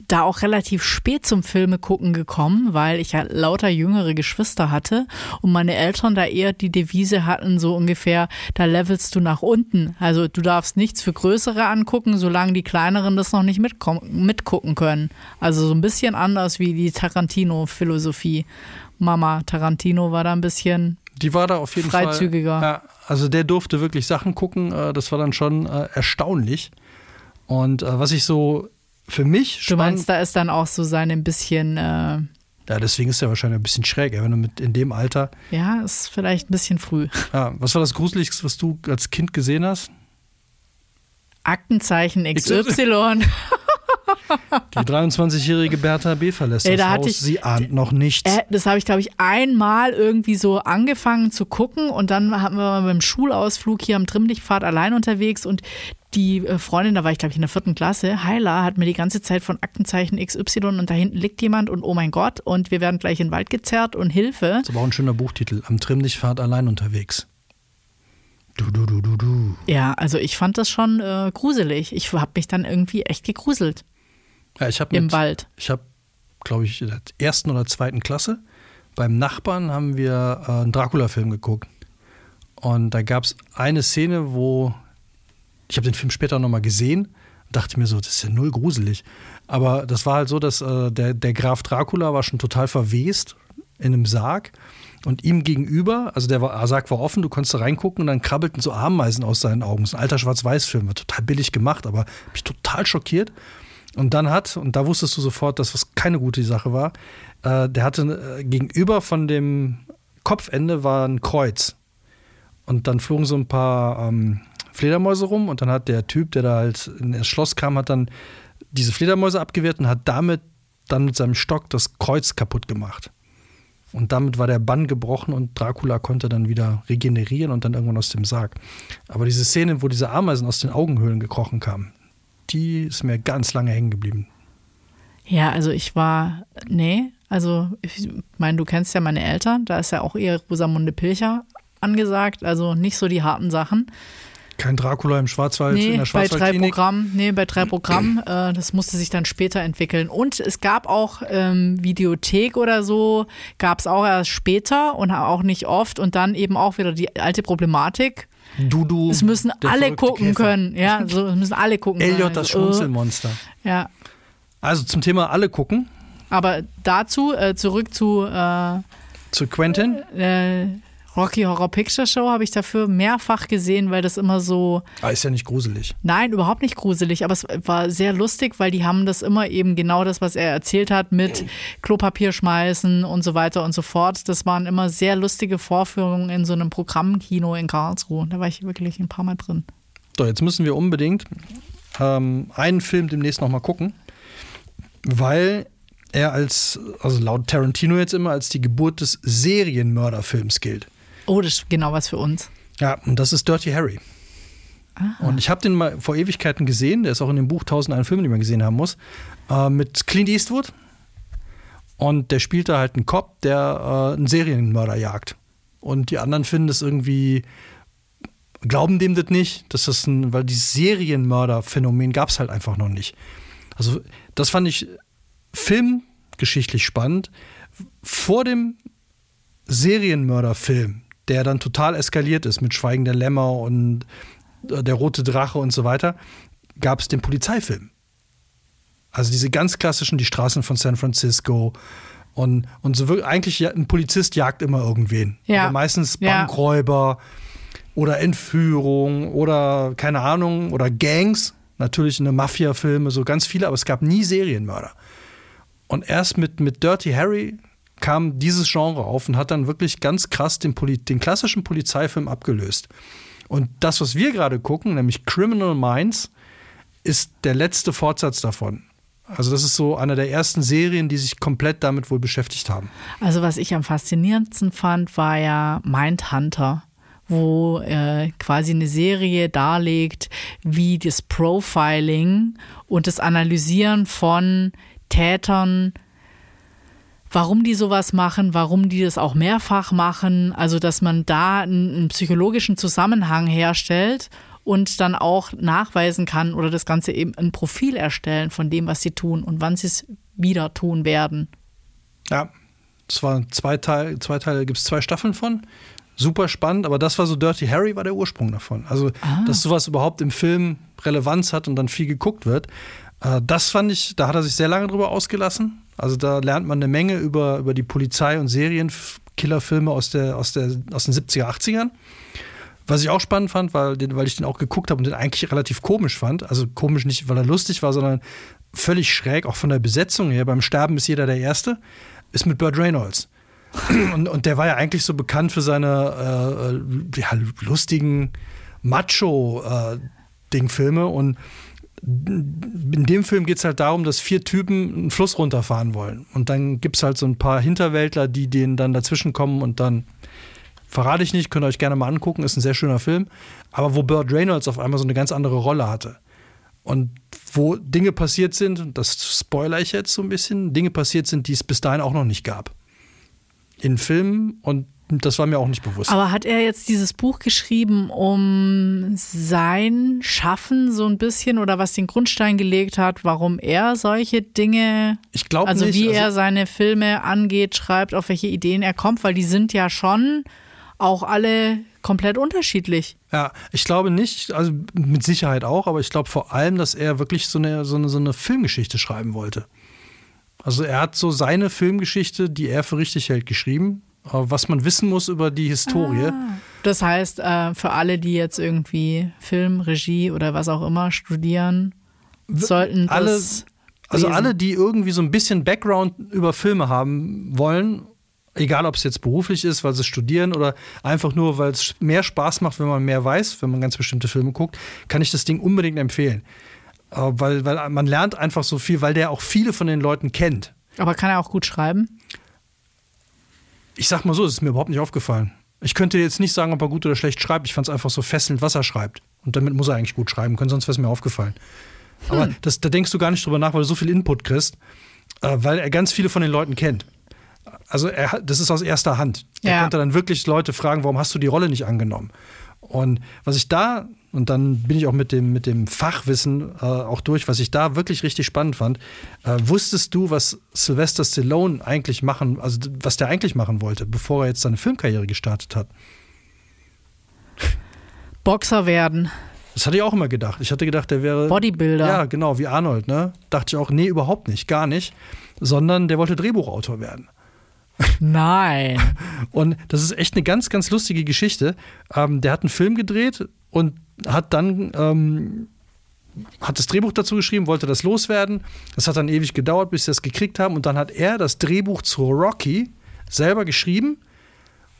da auch relativ spät zum Filme gucken gekommen, weil ich ja lauter jüngere Geschwister hatte und meine Eltern da eher die Devise hatten, so ungefähr, da levelst du nach unten. Also du darfst nichts für Größere angucken, solange die Kleineren das noch nicht mitgucken können. Also so ein bisschen anders wie die Tarantino-Philosophie. Mama Tarantino war da ein bisschen die war da auf jeden freizügiger. Fall. Ja, also der durfte wirklich Sachen gucken. Äh, das war dann schon äh, erstaunlich. Und äh, was ich so für mich Du meinst, da ist dann auch so sein ein bisschen. Äh, ja, deswegen ist er wahrscheinlich ein bisschen schräg, wenn du mit in dem Alter. Ja, ist vielleicht ein bisschen früh. Ja, was war das Gruseligste, was du als Kind gesehen hast? Aktenzeichen XY. Die 23-jährige Bertha B. verlässt Ey, da das Haus. Ich, Sie ahnt noch nichts. Äh, das habe ich, glaube ich, einmal irgendwie so angefangen zu gucken und dann hatten wir beim Schulausflug hier am Trimmlichtpfad allein unterwegs und die äh, Freundin, da war ich glaube ich in der vierten Klasse, Heila, hat mir die ganze Zeit von Aktenzeichen XY und da hinten liegt jemand und oh mein Gott und wir werden gleich in den Wald gezerrt und Hilfe. Das aber auch ein schöner Buchtitel. Am Trimmlichtpfad allein unterwegs. Du, du, du, du, du. Ja, also ich fand das schon äh, gruselig. Ich habe mich dann irgendwie echt gegruselt. Ja, ich Im mit, Wald. Ich habe, glaube ich, in der ersten oder zweiten Klasse beim Nachbarn haben wir äh, einen Dracula-Film geguckt. Und da gab es eine Szene, wo ich habe den Film später nochmal gesehen und dachte mir so, das ist ja null gruselig. Aber das war halt so, dass äh, der, der Graf Dracula war schon total verwest in einem Sarg. Und ihm gegenüber, also der Sarg war offen, du konntest da reingucken und dann krabbelten so Ameisen aus seinen Augen. Das ist ein alter Schwarz-Weiß-Film, war total billig gemacht, aber mich total schockiert. Und dann hat, und da wusstest du sofort, dass das keine gute Sache war, äh, der hatte äh, gegenüber von dem Kopfende war ein Kreuz. Und dann flogen so ein paar ähm, Fledermäuse rum und dann hat der Typ, der da halt in das Schloss kam, hat dann diese Fledermäuse abgewehrt und hat damit dann mit seinem Stock das Kreuz kaputt gemacht. Und damit war der Bann gebrochen und Dracula konnte dann wieder regenerieren und dann irgendwann aus dem Sarg. Aber diese Szene, wo diese Ameisen aus den Augenhöhlen gekrochen kamen, die ist mir ganz lange hängen geblieben. Ja, also ich war, nee, also ich meine, du kennst ja meine Eltern, da ist ja auch eher Rosamunde Pilcher angesagt, also nicht so die harten Sachen. Kein Dracula im Schwarzwald, nee, in der Schwarzwaldklinik? Bei drei Programmen, nee, bei drei Programmen. Äh, das musste sich dann später entwickeln. Und es gab auch ähm, Videothek oder so, gab es auch erst später und auch nicht oft. Und dann eben auch wieder die alte Problematik Dudu. Es müssen alle gucken Käfer. können. Ja, so, es müssen alle gucken Elliot, können. das Schmunzelmonster. Ja. Also zum Thema alle gucken. Aber dazu äh, zurück zu. Äh, zu Quentin? Äh, Rocky Horror Picture Show habe ich dafür mehrfach gesehen, weil das immer so. Ah, ist ja nicht gruselig. Nein, überhaupt nicht gruselig, aber es war sehr lustig, weil die haben das immer eben genau das, was er erzählt hat, mit Klopapier schmeißen und so weiter und so fort. Das waren immer sehr lustige Vorführungen in so einem Programmkino in Karlsruhe. Da war ich wirklich ein paar Mal drin. So, jetzt müssen wir unbedingt ähm, einen Film demnächst nochmal gucken, weil er als, also laut Tarantino jetzt immer, als die Geburt des Serienmörderfilms gilt. Oh, das ist genau was für uns. Ja, und das ist Dirty Harry. Aha. Und ich habe den mal vor Ewigkeiten gesehen, der ist auch in dem Buch 1001 Filme, die man gesehen haben muss, äh, mit Clint Eastwood. Und der spielt da halt einen Cop, der äh, einen Serienmörder jagt. Und die anderen finden das irgendwie, glauben dem das nicht, dass das ein, weil dieses Serienmörder-Phänomen gab es halt einfach noch nicht. Also, das fand ich filmgeschichtlich spannend. Vor dem Serienmörderfilm der dann total eskaliert ist mit Schweigen der Lämmer und äh, der rote Drache und so weiter, gab es den Polizeifilm. Also diese ganz klassischen, die Straßen von San Francisco. Und, und so wirklich, eigentlich ein Polizist jagt immer irgendwen. Ja. Aber meistens Bankräuber ja. oder Entführung oder keine Ahnung, oder Gangs. Natürlich eine Mafia-Filme, so ganz viele, aber es gab nie Serienmörder. Und erst mit, mit Dirty Harry kam dieses Genre auf und hat dann wirklich ganz krass den, Poli den klassischen Polizeifilm abgelöst. Und das, was wir gerade gucken, nämlich Criminal Minds, ist der letzte Fortsatz davon. Also das ist so einer der ersten Serien, die sich komplett damit wohl beschäftigt haben. Also was ich am faszinierendsten fand, war ja Mindhunter wo äh, quasi eine Serie darlegt, wie das Profiling und das Analysieren von Tätern, warum die sowas machen, warum die das auch mehrfach machen, also dass man da einen, einen psychologischen Zusammenhang herstellt und dann auch nachweisen kann oder das Ganze eben ein Profil erstellen von dem, was sie tun und wann sie es wieder tun werden. Ja, es waren zwei Teile, zwei Teile, gibt es zwei Staffeln von super spannend, aber das war so Dirty Harry, war der Ursprung davon. Also, ah. dass sowas überhaupt im Film Relevanz hat und dann viel geguckt wird. Äh, das fand ich, da hat er sich sehr lange drüber ausgelassen. Also da lernt man eine Menge über, über die Polizei und Serienkillerfilme aus, der, aus, der, aus den 70er, 80ern. Was ich auch spannend fand, weil, den, weil ich den auch geguckt habe und den eigentlich relativ komisch fand. Also komisch nicht, weil er lustig war, sondern völlig schräg, auch von der Besetzung her. Beim Sterben ist jeder der Erste. Ist mit Burt Reynolds. Und, und der war ja eigentlich so bekannt für seine äh, ja, lustigen Macho-Ding-Filme. Äh, und in dem Film geht es halt darum, dass vier Typen einen Fluss runterfahren wollen. Und dann gibt es halt so ein paar Hinterwäldler, die denen dann dazwischen kommen und dann verrate ich nicht, könnt ihr euch gerne mal angucken, ist ein sehr schöner Film. Aber wo Burt Reynolds auf einmal so eine ganz andere Rolle hatte. Und wo Dinge passiert sind, das spoiler ich jetzt so ein bisschen, Dinge passiert sind, die es bis dahin auch noch nicht gab in Filmen und das war mir auch nicht bewusst. Aber hat er jetzt dieses Buch geschrieben, um sein Schaffen so ein bisschen oder was den Grundstein gelegt hat, warum er solche Dinge, ich glaube also nicht, wie also er seine Filme angeht, schreibt, auf welche Ideen er kommt, weil die sind ja schon auch alle komplett unterschiedlich. Ja, ich glaube nicht, also mit Sicherheit auch, aber ich glaube vor allem, dass er wirklich so eine, so eine, so eine Filmgeschichte schreiben wollte. Also er hat so seine Filmgeschichte, die er für richtig hält, geschrieben, was man wissen muss über die Historie. Ah. Das heißt, äh, für alle, die jetzt irgendwie Film, Regie oder was auch immer studieren, sollten alle, das also alle, die irgendwie so ein bisschen Background über Filme haben wollen, egal ob es jetzt beruflich ist, weil sie studieren oder einfach nur, weil es mehr Spaß macht, wenn man mehr weiß, wenn man ganz bestimmte Filme guckt, kann ich das Ding unbedingt empfehlen. Äh, weil, weil man lernt einfach so viel, weil der auch viele von den Leuten kennt. Aber kann er auch gut schreiben? Ich sag mal so, es ist mir überhaupt nicht aufgefallen. Ich könnte jetzt nicht sagen, ob er gut oder schlecht schreibt. Ich fand es einfach so fesselnd, was er schreibt. Und damit muss er eigentlich gut schreiben können, sonst wäre es mir aufgefallen. Hm. Aber das, da denkst du gar nicht drüber nach, weil du so viel Input kriegst, äh, weil er ganz viele von den Leuten kennt. Also er, das ist aus erster Hand. Er ja. konnte dann wirklich Leute fragen, warum hast du die Rolle nicht angenommen? Und was ich da und dann bin ich auch mit dem, mit dem Fachwissen äh, auch durch, was ich da wirklich richtig spannend fand. Äh, wusstest du, was Sylvester Stallone eigentlich machen, also was der eigentlich machen wollte, bevor er jetzt seine Filmkarriere gestartet hat? Boxer werden. Das hatte ich auch immer gedacht. Ich hatte gedacht, der wäre. Bodybuilder. Ja, genau, wie Arnold, ne? Dachte ich auch, nee, überhaupt nicht, gar nicht. Sondern der wollte Drehbuchautor werden. Nein. Und das ist echt eine ganz, ganz lustige Geschichte. Ähm, der hat einen Film gedreht und hat dann ähm, hat das Drehbuch dazu geschrieben, wollte das loswerden. Das hat dann ewig gedauert, bis sie das gekriegt haben. Und dann hat er das Drehbuch zu Rocky selber geschrieben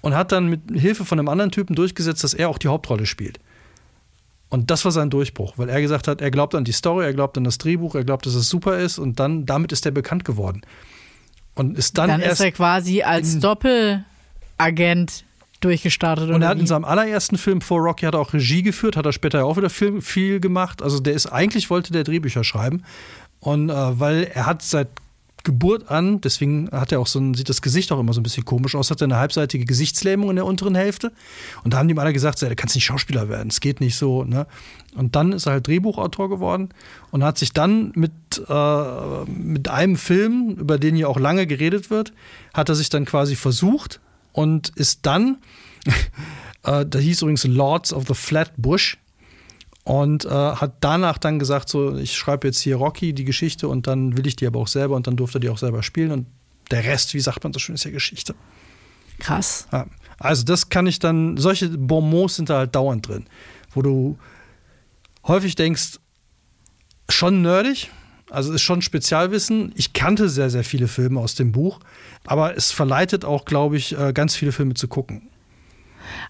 und hat dann mit Hilfe von einem anderen Typen durchgesetzt, dass er auch die Hauptrolle spielt. Und das war sein Durchbruch, weil er gesagt hat, er glaubt an die Story, er glaubt an das Drehbuch, er glaubt, dass es super ist und dann damit ist er bekannt geworden. Und ist dann, dann erst ist er quasi als Doppelagent durchgestartet. Und er hat in seinem allerersten Film vor Rocky hat er auch Regie geführt, hat er später auch wieder viel, viel gemacht. Also der ist eigentlich wollte der Drehbücher schreiben. Und äh, weil er hat seit Geburt an, deswegen hat er auch so ein, sieht das Gesicht auch immer so ein bisschen komisch aus, hat er eine halbseitige Gesichtslähmung in der unteren Hälfte. Und da haben die ihm alle gesagt, du kannst nicht Schauspieler werden, es geht nicht so. Ne? Und dann ist er halt Drehbuchautor geworden und hat sich dann mit, äh, mit einem Film, über den ja auch lange geredet wird, hat er sich dann quasi versucht, und ist dann, äh, da hieß übrigens Lords of the Flatbush und äh, hat danach dann gesagt, so, ich schreibe jetzt hier Rocky, die Geschichte und dann will ich die aber auch selber und dann durfte er die auch selber spielen und der Rest, wie sagt man so schön, ist ja Geschichte. Krass. Ja, also das kann ich dann, solche Bonmots sind da halt dauernd drin, wo du häufig denkst, schon nerdig, also ist schon Spezialwissen. Ich kannte sehr, sehr viele Filme aus dem Buch, aber es verleitet auch, glaube ich, äh, ganz viele Filme zu gucken.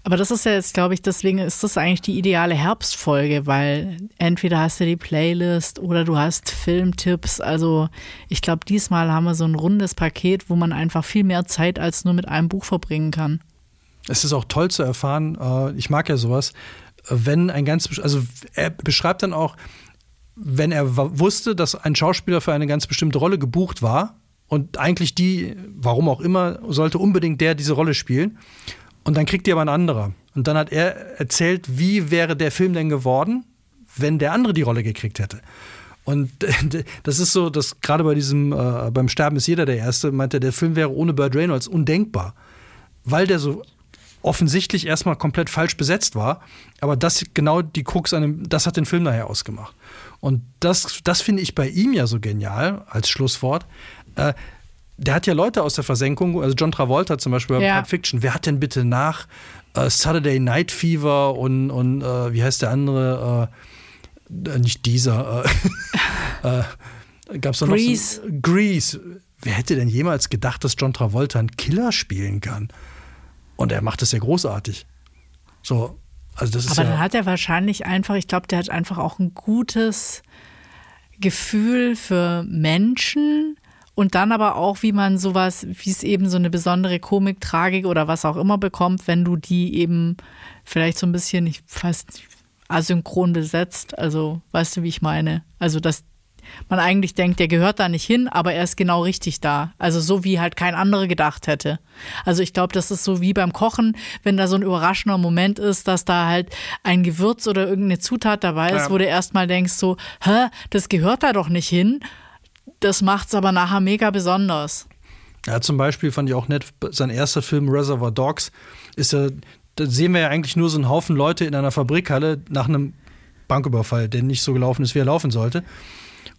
Aber das ist ja jetzt, glaube ich, deswegen ist das eigentlich die ideale Herbstfolge, weil entweder hast du die Playlist oder du hast Filmtipps. Also ich glaube, diesmal haben wir so ein rundes Paket, wo man einfach viel mehr Zeit als nur mit einem Buch verbringen kann. Es ist auch toll zu erfahren, äh, ich mag ja sowas, wenn ein ganz, also er beschreibt dann auch, wenn er wusste, dass ein Schauspieler für eine ganz bestimmte Rolle gebucht war und eigentlich die, warum auch immer, sollte unbedingt der diese Rolle spielen. Und dann kriegt die aber ein anderer. Und dann hat er erzählt, wie wäre der Film denn geworden, wenn der andere die Rolle gekriegt hätte. Und das ist so, dass gerade bei diesem, äh, beim Sterben ist jeder der Erste, meinte, der Film wäre ohne Burt Reynolds undenkbar. Weil der so offensichtlich erstmal komplett falsch besetzt war. Aber das genau die Krux an dem, das hat den Film nachher ausgemacht. Und das, das finde ich bei ihm ja so genial als Schlusswort. Äh, der hat ja Leute aus der Versenkung, also John Travolta zum Beispiel bei ja. Pulp Fiction. Wer hat denn bitte nach äh, Saturday Night Fever und, und äh, wie heißt der andere? Äh, nicht dieser. Äh, äh, Gab es noch Grease. So, Grease. Wer hätte denn jemals gedacht, dass John Travolta einen Killer spielen kann? Und er macht das ja großartig. So, also Aber ja dann hat er wahrscheinlich einfach, ich glaube, der hat einfach auch ein gutes Gefühl für Menschen und dann aber auch, wie man sowas, wie es eben so eine besondere Komik, Tragik oder was auch immer bekommt, wenn du die eben vielleicht so ein bisschen, ich weiß nicht, asynchron besetzt. Also, weißt du, wie ich meine? Also, dass man eigentlich denkt, der gehört da nicht hin, aber er ist genau richtig da. Also so wie halt kein anderer gedacht hätte. Also ich glaube, das ist so wie beim Kochen, wenn da so ein überraschender Moment ist, dass da halt ein Gewürz oder irgendeine Zutat dabei ist, ja. wo du erstmal denkst so, hä, das gehört da doch nicht hin. Das macht es aber nachher mega besonders. Ja, zum Beispiel fand ich auch nett, sein erster Film Reservoir Dogs ist ja, da sehen wir ja eigentlich nur so einen Haufen Leute in einer Fabrikhalle nach einem Banküberfall, der nicht so gelaufen ist, wie er laufen sollte.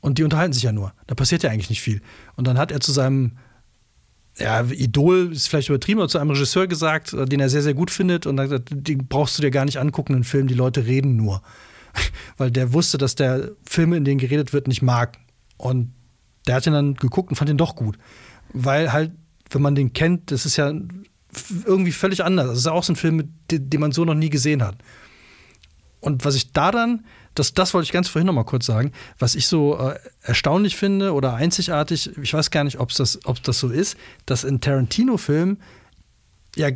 Und die unterhalten sich ja nur. Da passiert ja eigentlich nicht viel. Und dann hat er zu seinem ja, Idol, ist vielleicht übertrieben, aber zu einem Regisseur gesagt, äh, den er sehr, sehr gut findet. Und dann gesagt, den brauchst du dir gar nicht angucken, einen Film, die Leute reden nur. Weil der wusste, dass der Film, in denen geredet wird, nicht mag. Und der hat ihn dann geguckt und fand ihn doch gut. Weil halt, wenn man den kennt, das ist ja irgendwie völlig anders. Das ist ja auch so ein Film, den man so noch nie gesehen hat. Und was ich da dann das, das wollte ich ganz vorhin noch mal kurz sagen. Was ich so äh, erstaunlich finde oder einzigartig, ich weiß gar nicht, ob das, ob das so ist, dass in Tarantino-Filmen ja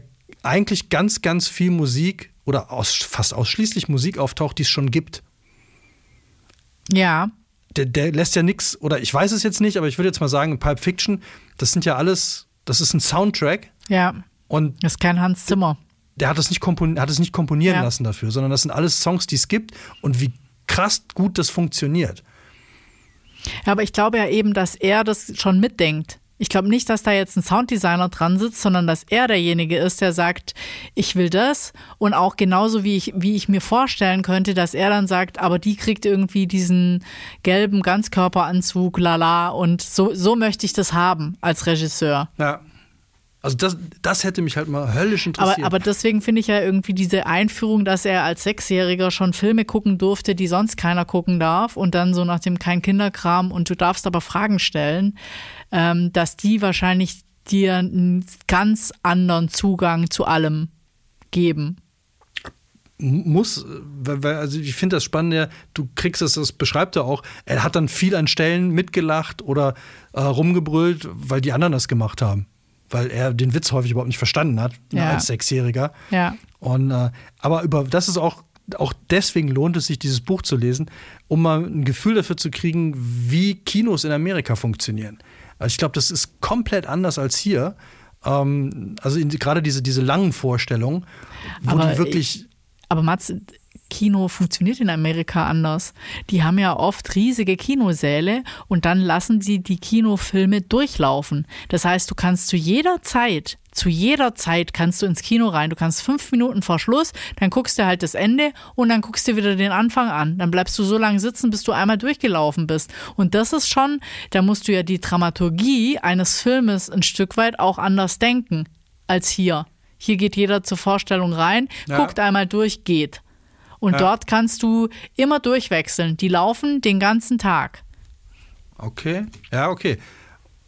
eigentlich ganz, ganz viel Musik oder aus, fast ausschließlich Musik auftaucht, die es schon gibt. Ja. Der, der lässt ja nichts, oder ich weiß es jetzt nicht, aber ich würde jetzt mal sagen, in Pulp Fiction, das sind ja alles, das ist ein Soundtrack. Ja. Und das ist kein Hans Zimmer der hat es nicht, kompon hat es nicht komponieren ja. lassen dafür, sondern das sind alles Songs, die es gibt. Und wie krass gut das funktioniert. Ja, aber ich glaube ja eben, dass er das schon mitdenkt. Ich glaube nicht, dass da jetzt ein Sounddesigner dran sitzt, sondern dass er derjenige ist, der sagt, ich will das. Und auch genauso wie ich, wie ich mir vorstellen könnte, dass er dann sagt, aber die kriegt irgendwie diesen gelben Ganzkörperanzug, lala. Und so, so möchte ich das haben als Regisseur. Ja. Also das, das hätte mich halt mal höllisch interessiert. Aber, aber deswegen finde ich ja irgendwie diese Einführung, dass er als Sechsjähriger schon Filme gucken durfte, die sonst keiner gucken darf und dann so nach dem kein Kinderkram und du darfst aber Fragen stellen, ähm, dass die wahrscheinlich dir einen ganz anderen Zugang zu allem geben muss, weil, also ich finde das Spannende, du kriegst es, das beschreibt er auch, er hat dann viel an Stellen mitgelacht oder äh, rumgebrüllt, weil die anderen das gemacht haben weil er den Witz häufig überhaupt nicht verstanden hat ja. als Sechsjähriger. Ja. Und äh, aber über das ist auch auch deswegen lohnt es sich, dieses Buch zu lesen, um mal ein Gefühl dafür zu kriegen, wie Kinos in Amerika funktionieren. Also ich glaube, das ist komplett anders als hier. Ähm, also gerade diese, diese langen Vorstellungen, wo aber, die wirklich. Aber Mats, Kino funktioniert in Amerika anders. Die haben ja oft riesige Kinosäle und dann lassen sie die Kinofilme durchlaufen. Das heißt, du kannst zu jeder Zeit, zu jeder Zeit kannst du ins Kino rein. Du kannst fünf Minuten vor Schluss, dann guckst du halt das Ende und dann guckst du wieder den Anfang an. Dann bleibst du so lange sitzen, bis du einmal durchgelaufen bist. Und das ist schon, da musst du ja die Dramaturgie eines Filmes ein Stück weit auch anders denken als hier. Hier geht jeder zur Vorstellung rein, ja. guckt einmal durch, geht. Und ja. dort kannst du immer durchwechseln. Die laufen den ganzen Tag. Okay, ja, okay.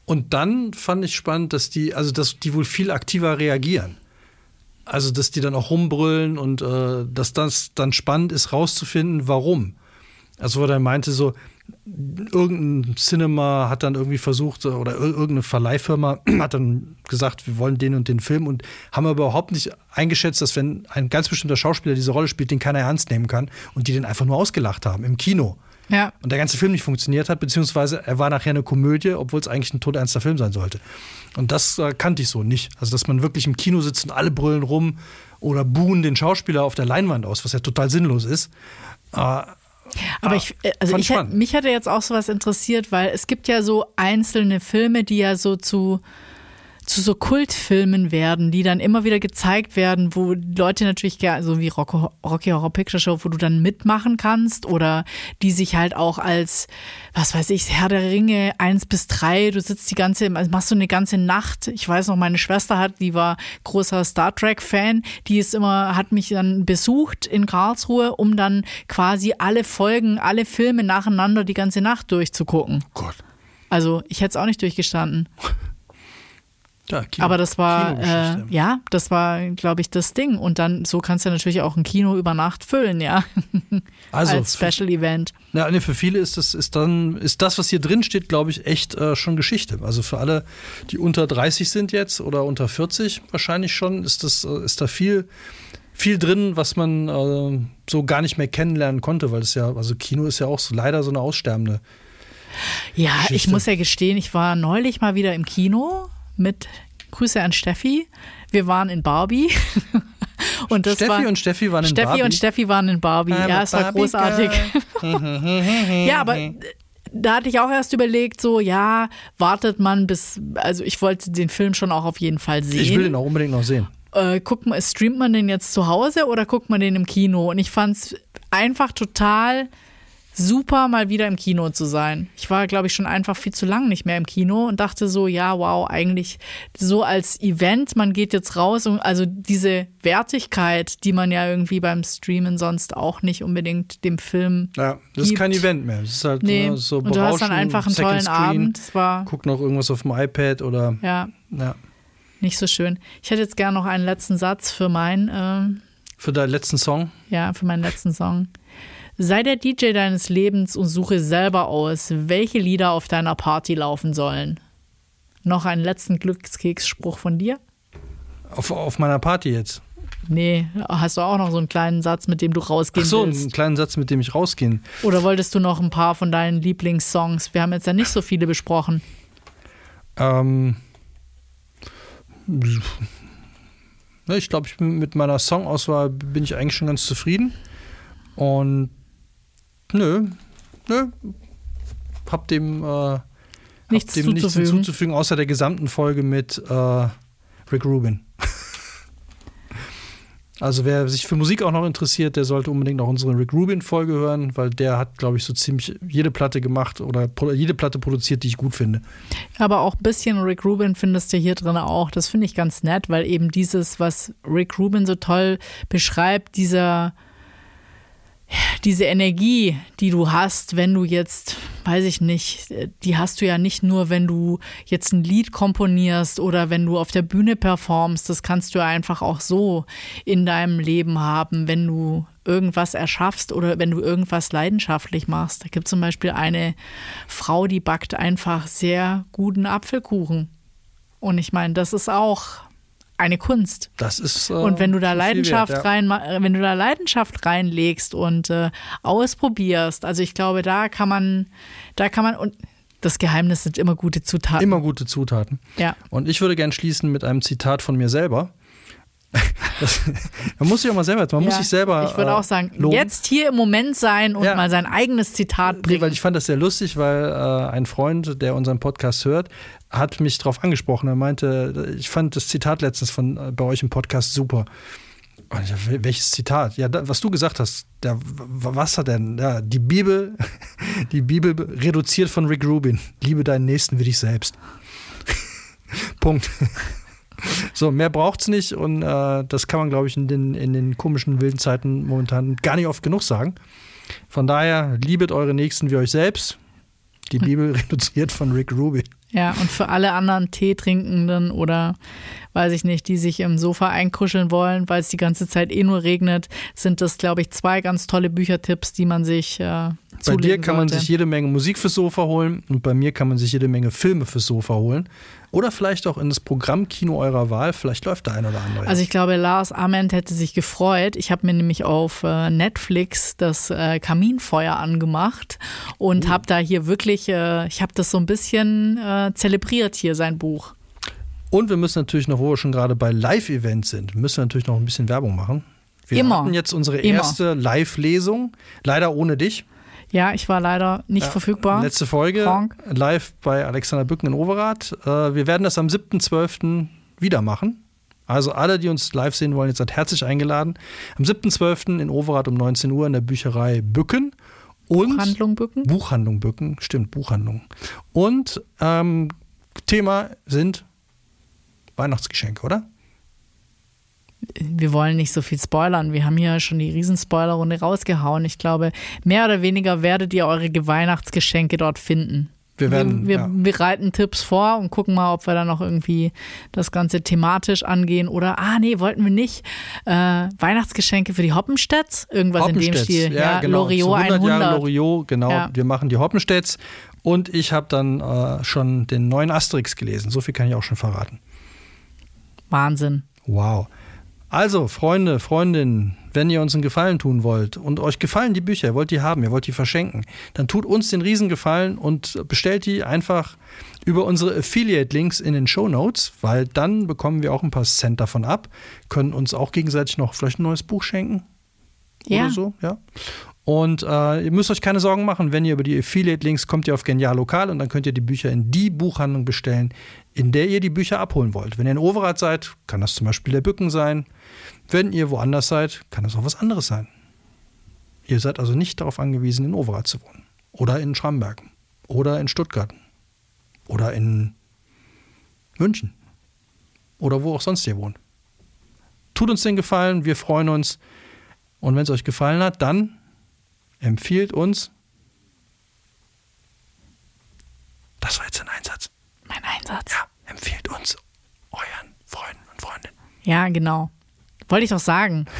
Und dann fand ich spannend, dass die, also dass die wohl viel aktiver reagieren. Also, dass die dann auch rumbrüllen und äh, dass das dann spannend ist, rauszufinden, warum. Also, wo er meinte, so, irgendein Cinema hat dann irgendwie versucht, oder irgendeine Verleihfirma hat dann gesagt, wir wollen den und den Film und haben aber überhaupt nicht eingeschätzt, dass wenn ein ganz bestimmter Schauspieler diese Rolle spielt, den keiner ernst nehmen kann und die den einfach nur ausgelacht haben im Kino. Ja. Und der ganze Film nicht funktioniert hat, beziehungsweise er war nachher eine Komödie, obwohl es eigentlich ein todernster Film sein sollte. Und das äh, kannte ich so nicht. Also, dass man wirklich im Kino sitzt und alle brüllen rum oder buhen den Schauspieler auf der Leinwand aus, was ja total sinnlos ist. Äh, aber ich, äh, also ich, mich hätte jetzt auch sowas interessiert, weil es gibt ja so einzelne Filme, die ja so zu zu so Kultfilmen werden, die dann immer wieder gezeigt werden, wo Leute natürlich gerne, so wie Rocky Horror Picture Show, wo du dann mitmachen kannst oder die sich halt auch als, was weiß ich, Herr der Ringe eins bis drei, du sitzt die ganze, also machst du eine ganze Nacht. Ich weiß noch, meine Schwester hat, die war großer Star Trek Fan, die ist immer, hat mich dann besucht in Karlsruhe, um dann quasi alle Folgen, alle Filme nacheinander die ganze Nacht durchzugucken. Gott. Also ich hätte es auch nicht durchgestanden. Ja, Kino, Aber das war, äh, ja, das war, glaube ich, das Ding. Und dann, so kannst du natürlich auch ein Kino über Nacht füllen, ja. Also, Als Special Event. Ja, nee, für viele ist das, ist dann, ist das, was hier drin steht, glaube ich, echt äh, schon Geschichte. Also für alle, die unter 30 sind jetzt oder unter 40 wahrscheinlich schon, ist das, äh, ist da viel, viel drin, was man äh, so gar nicht mehr kennenlernen konnte, weil es ja, also Kino ist ja auch so, leider so eine aussterbende. Ja, Geschichte. ich muss ja gestehen, ich war neulich mal wieder im Kino mit Grüße an Steffi. Wir waren in Barbie. Und das Steffi war, und Steffi waren in Steffi Barbie. und Steffi waren in Barbie. I'm ja, es war Barbie großartig. ja, aber da hatte ich auch erst überlegt, so, ja, wartet man bis, also ich wollte den Film schon auch auf jeden Fall sehen. Ich will den auch unbedingt noch sehen. Äh, guckt man, streamt man den jetzt zu Hause oder guckt man den im Kino? Und ich fand es einfach total super, mal wieder im Kino zu sein. Ich war, glaube ich, schon einfach viel zu lang nicht mehr im Kino und dachte so, ja, wow, eigentlich so als Event, man geht jetzt raus und also diese Wertigkeit, die man ja irgendwie beim Streamen sonst auch nicht unbedingt dem Film. Ja, das ist gibt. kein Event mehr. Das ist halt Nee. äh, so und du hast dann einfach einen Second tollen Screen, Abend. Es war Guck noch irgendwas auf dem iPad oder ja ja. nicht so schön. Ich hätte jetzt gerne noch einen letzten Satz für mein, ähm, Für deinen letzten Song. ja, für meinen letzten Song. Sei der DJ deines Lebens und suche selber aus, welche Lieder auf deiner Party laufen sollen. Noch einen letzten Glückskeksspruch von dir? Auf, auf meiner Party jetzt. Nee, hast du auch noch so einen kleinen Satz, mit dem du Ach rausgehen so, einen willst? kleinen Satz, mit dem ich rausgehen. Oder wolltest du noch ein paar von deinen Lieblingssongs? Wir haben jetzt ja nicht so viele besprochen. Ähm, ich glaube, ich bin mit meiner Songauswahl bin ich eigentlich schon ganz zufrieden. Und nö, nö, hab dem, äh, Nichts hab dem nichts zuzufügen. hinzuzufügen, außer der gesamten Folge mit äh, Rick Rubin. Also wer sich für Musik auch noch interessiert, der sollte unbedingt auch unsere Rick Rubin-Folge hören, weil der hat, glaube ich, so ziemlich jede Platte gemacht oder jede Platte produziert, die ich gut finde. Aber auch ein bisschen Rick Rubin findest du hier drin auch. Das finde ich ganz nett, weil eben dieses, was Rick Rubin so toll beschreibt, dieser, diese Energie, die du hast, wenn du jetzt, weiß ich nicht, die hast du ja nicht nur, wenn du jetzt ein Lied komponierst oder wenn du auf der Bühne performst. Das kannst du ja einfach auch so in deinem Leben haben, wenn du irgendwas erschaffst oder wenn du irgendwas leidenschaftlich machst. Da gibt es zum Beispiel eine Frau, die backt einfach sehr guten Apfelkuchen. Und ich meine, das ist auch eine Kunst. Das ist. Äh, Und wenn du da Leidenschaft wert, ja. rein, wenn du da Leidenschaft reinlegst und äh, ausprobierst, also ich glaube, da kann man, da kann man und das Geheimnis sind immer gute Zutaten. Immer gute Zutaten. Ja. Und ich würde gern schließen mit einem Zitat von mir selber. Das, man muss sich auch mal selber, man muss Ja, sich selber. Ich würde äh, auch sagen, loben. jetzt hier im Moment sein und Ja. mal sein eigenes Zitat Nee, bringen. weil ich fand das sehr lustig, weil äh, ein Freund, der unseren Podcast hört, hat mich darauf angesprochen. Er meinte, ich fand das Zitat letztens von äh, bei euch im Podcast super. Und welches Zitat? Ja, da, was du gesagt hast. W- was hat denn? Ja, die Bibel, die Bibel reduziert von Rick Rubin. Liebe deinen Nächsten wie dich selbst. Punkt. So, mehr braucht's nicht und äh, das kann man, glaube ich, in den, in den komischen wilden Zeiten momentan gar nicht oft genug sagen. Von daher, liebet eure Nächsten wie euch selbst. Die Bibel reduziert von Rick Rubin. Ja, und für alle anderen Teetrinkenden oder weiß ich nicht, die sich im Sofa einkuscheln wollen, weil es die ganze Zeit eh nur regnet, sind das, glaube ich, zwei ganz tolle Büchertipps, die man sich äh, Bei dir kann man sollte. sich jede Menge Musik fürs Sofa holen und bei mir kann man sich jede Menge Filme fürs Sofa holen. Oder vielleicht auch in das Programmkino eurer Wahl. Vielleicht läuft der ein oder andere. Also ich glaube, Lars Ament hätte sich gefreut. Ich habe mir nämlich auf äh, Netflix das äh, Kaminfeuer angemacht und habe da hier wirklich, äh, ich habe das so ein bisschen zelebriert hier, sein Buch. Und wir müssen natürlich noch, wo wir schon gerade bei Live-Events sind, müssen wir natürlich noch ein bisschen Werbung machen. Wir Immer. hatten jetzt unsere erste Live-Lesung, leider ohne dich. Ja, ich war leider nicht Ja, verfügbar. Letzte Folge Krank. live bei Alexander Bücken in Overath. Äh, Wir werden das am 7.12. wieder machen. Also alle, die uns live sehen wollen, jetzt seid herzlich eingeladen. Am 7.12. in Overath um 19 Uhr in der Bücherei Bücken. Und Handlung bücken. Buchhandlung Bücken, stimmt, Buchhandlung. Und ähm, Thema sind Weihnachtsgeschenke, oder? Wir wollen nicht so viel spoilern. Wir haben hier schon die Riesenspoilerrunde rausgehauen. Ich glaube, mehr oder weniger werdet ihr eure Weihnachtsgeschenke dort finden. Wir werden, wir, ja. wir bereiten Tipps vor und gucken mal, ob wir dann noch irgendwie das Ganze thematisch angehen oder, ah nee, wollten wir nicht. Äh, Weihnachtsgeschenke für die Hoppenstedts? Irgendwas in dem Stil. Ja, genau. Loriot Zu 100 100. Jahre Loriot, genau. Ja. Wir machen die Hoppenstedts. Und ich habe dann äh, schon den neuen Asterix gelesen. So viel kann ich auch schon verraten. Wahnsinn. Wow. Also, Freunde, Freundinnen, wenn ihr uns einen Gefallen tun wollt und euch gefallen die Bücher, ihr wollt die haben, ihr wollt die verschenken, dann tut uns den Riesengefallen und bestellt die einfach über unsere Affiliate-Links in den Show Notes, weil dann bekommen wir auch ein paar Cent davon ab, können uns auch gegenseitig noch vielleicht ein neues Buch schenken Ja. oder so, ja. Und äh, ihr müsst euch keine Sorgen machen, wenn ihr über die Affiliate-Links kommt ihr auf Genial Lokal und dann könnt ihr die Bücher in die Buchhandlung bestellen, in der ihr die Bücher abholen wollt. Wenn ihr in Overath seid, kann das zum Beispiel der Bücken sein. Wenn ihr woanders seid, kann das auch was anderes sein. Ihr seid also nicht darauf angewiesen, in Overath zu wohnen. Oder in Schramberg. Oder in Stuttgart. Oder in München. Oder wo auch sonst ihr wohnt. Tut uns den Gefallen, wir freuen uns. Und wenn es euch gefallen hat, dann empfiehlt uns. Das war jetzt ein Einsatz. Mein Einsatz. Ja, empfiehlt uns euren Freunden und Freundinnen. Ja, genau. Wollte ich doch sagen.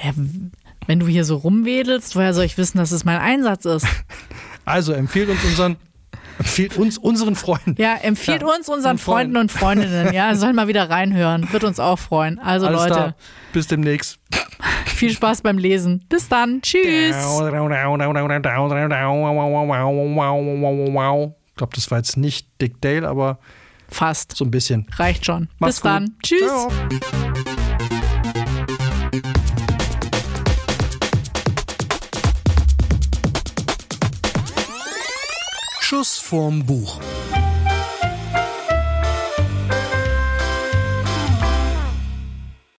Ja, wenn du hier so rumwedelst, woher soll ich wissen, dass es mein Einsatz ist? Also empfiehlt uns unseren, empfiehlt uns unseren Freunden. Ja, empfiehlt Ja, uns unseren und Freunden. Freunden und Freundinnen. Ja, sollen mal wieder reinhören. Wird uns auch freuen. Also Alles Leute, klar. Bis demnächst. viel Spaß beim Lesen. Bis dann. Tschüss. Ich glaube, das war jetzt nicht Dick Dale, aber Fast. so ein bisschen. Reicht schon. Macht's Bis dann. gut. Tschüss. Ciao. Schuss vorm Buch.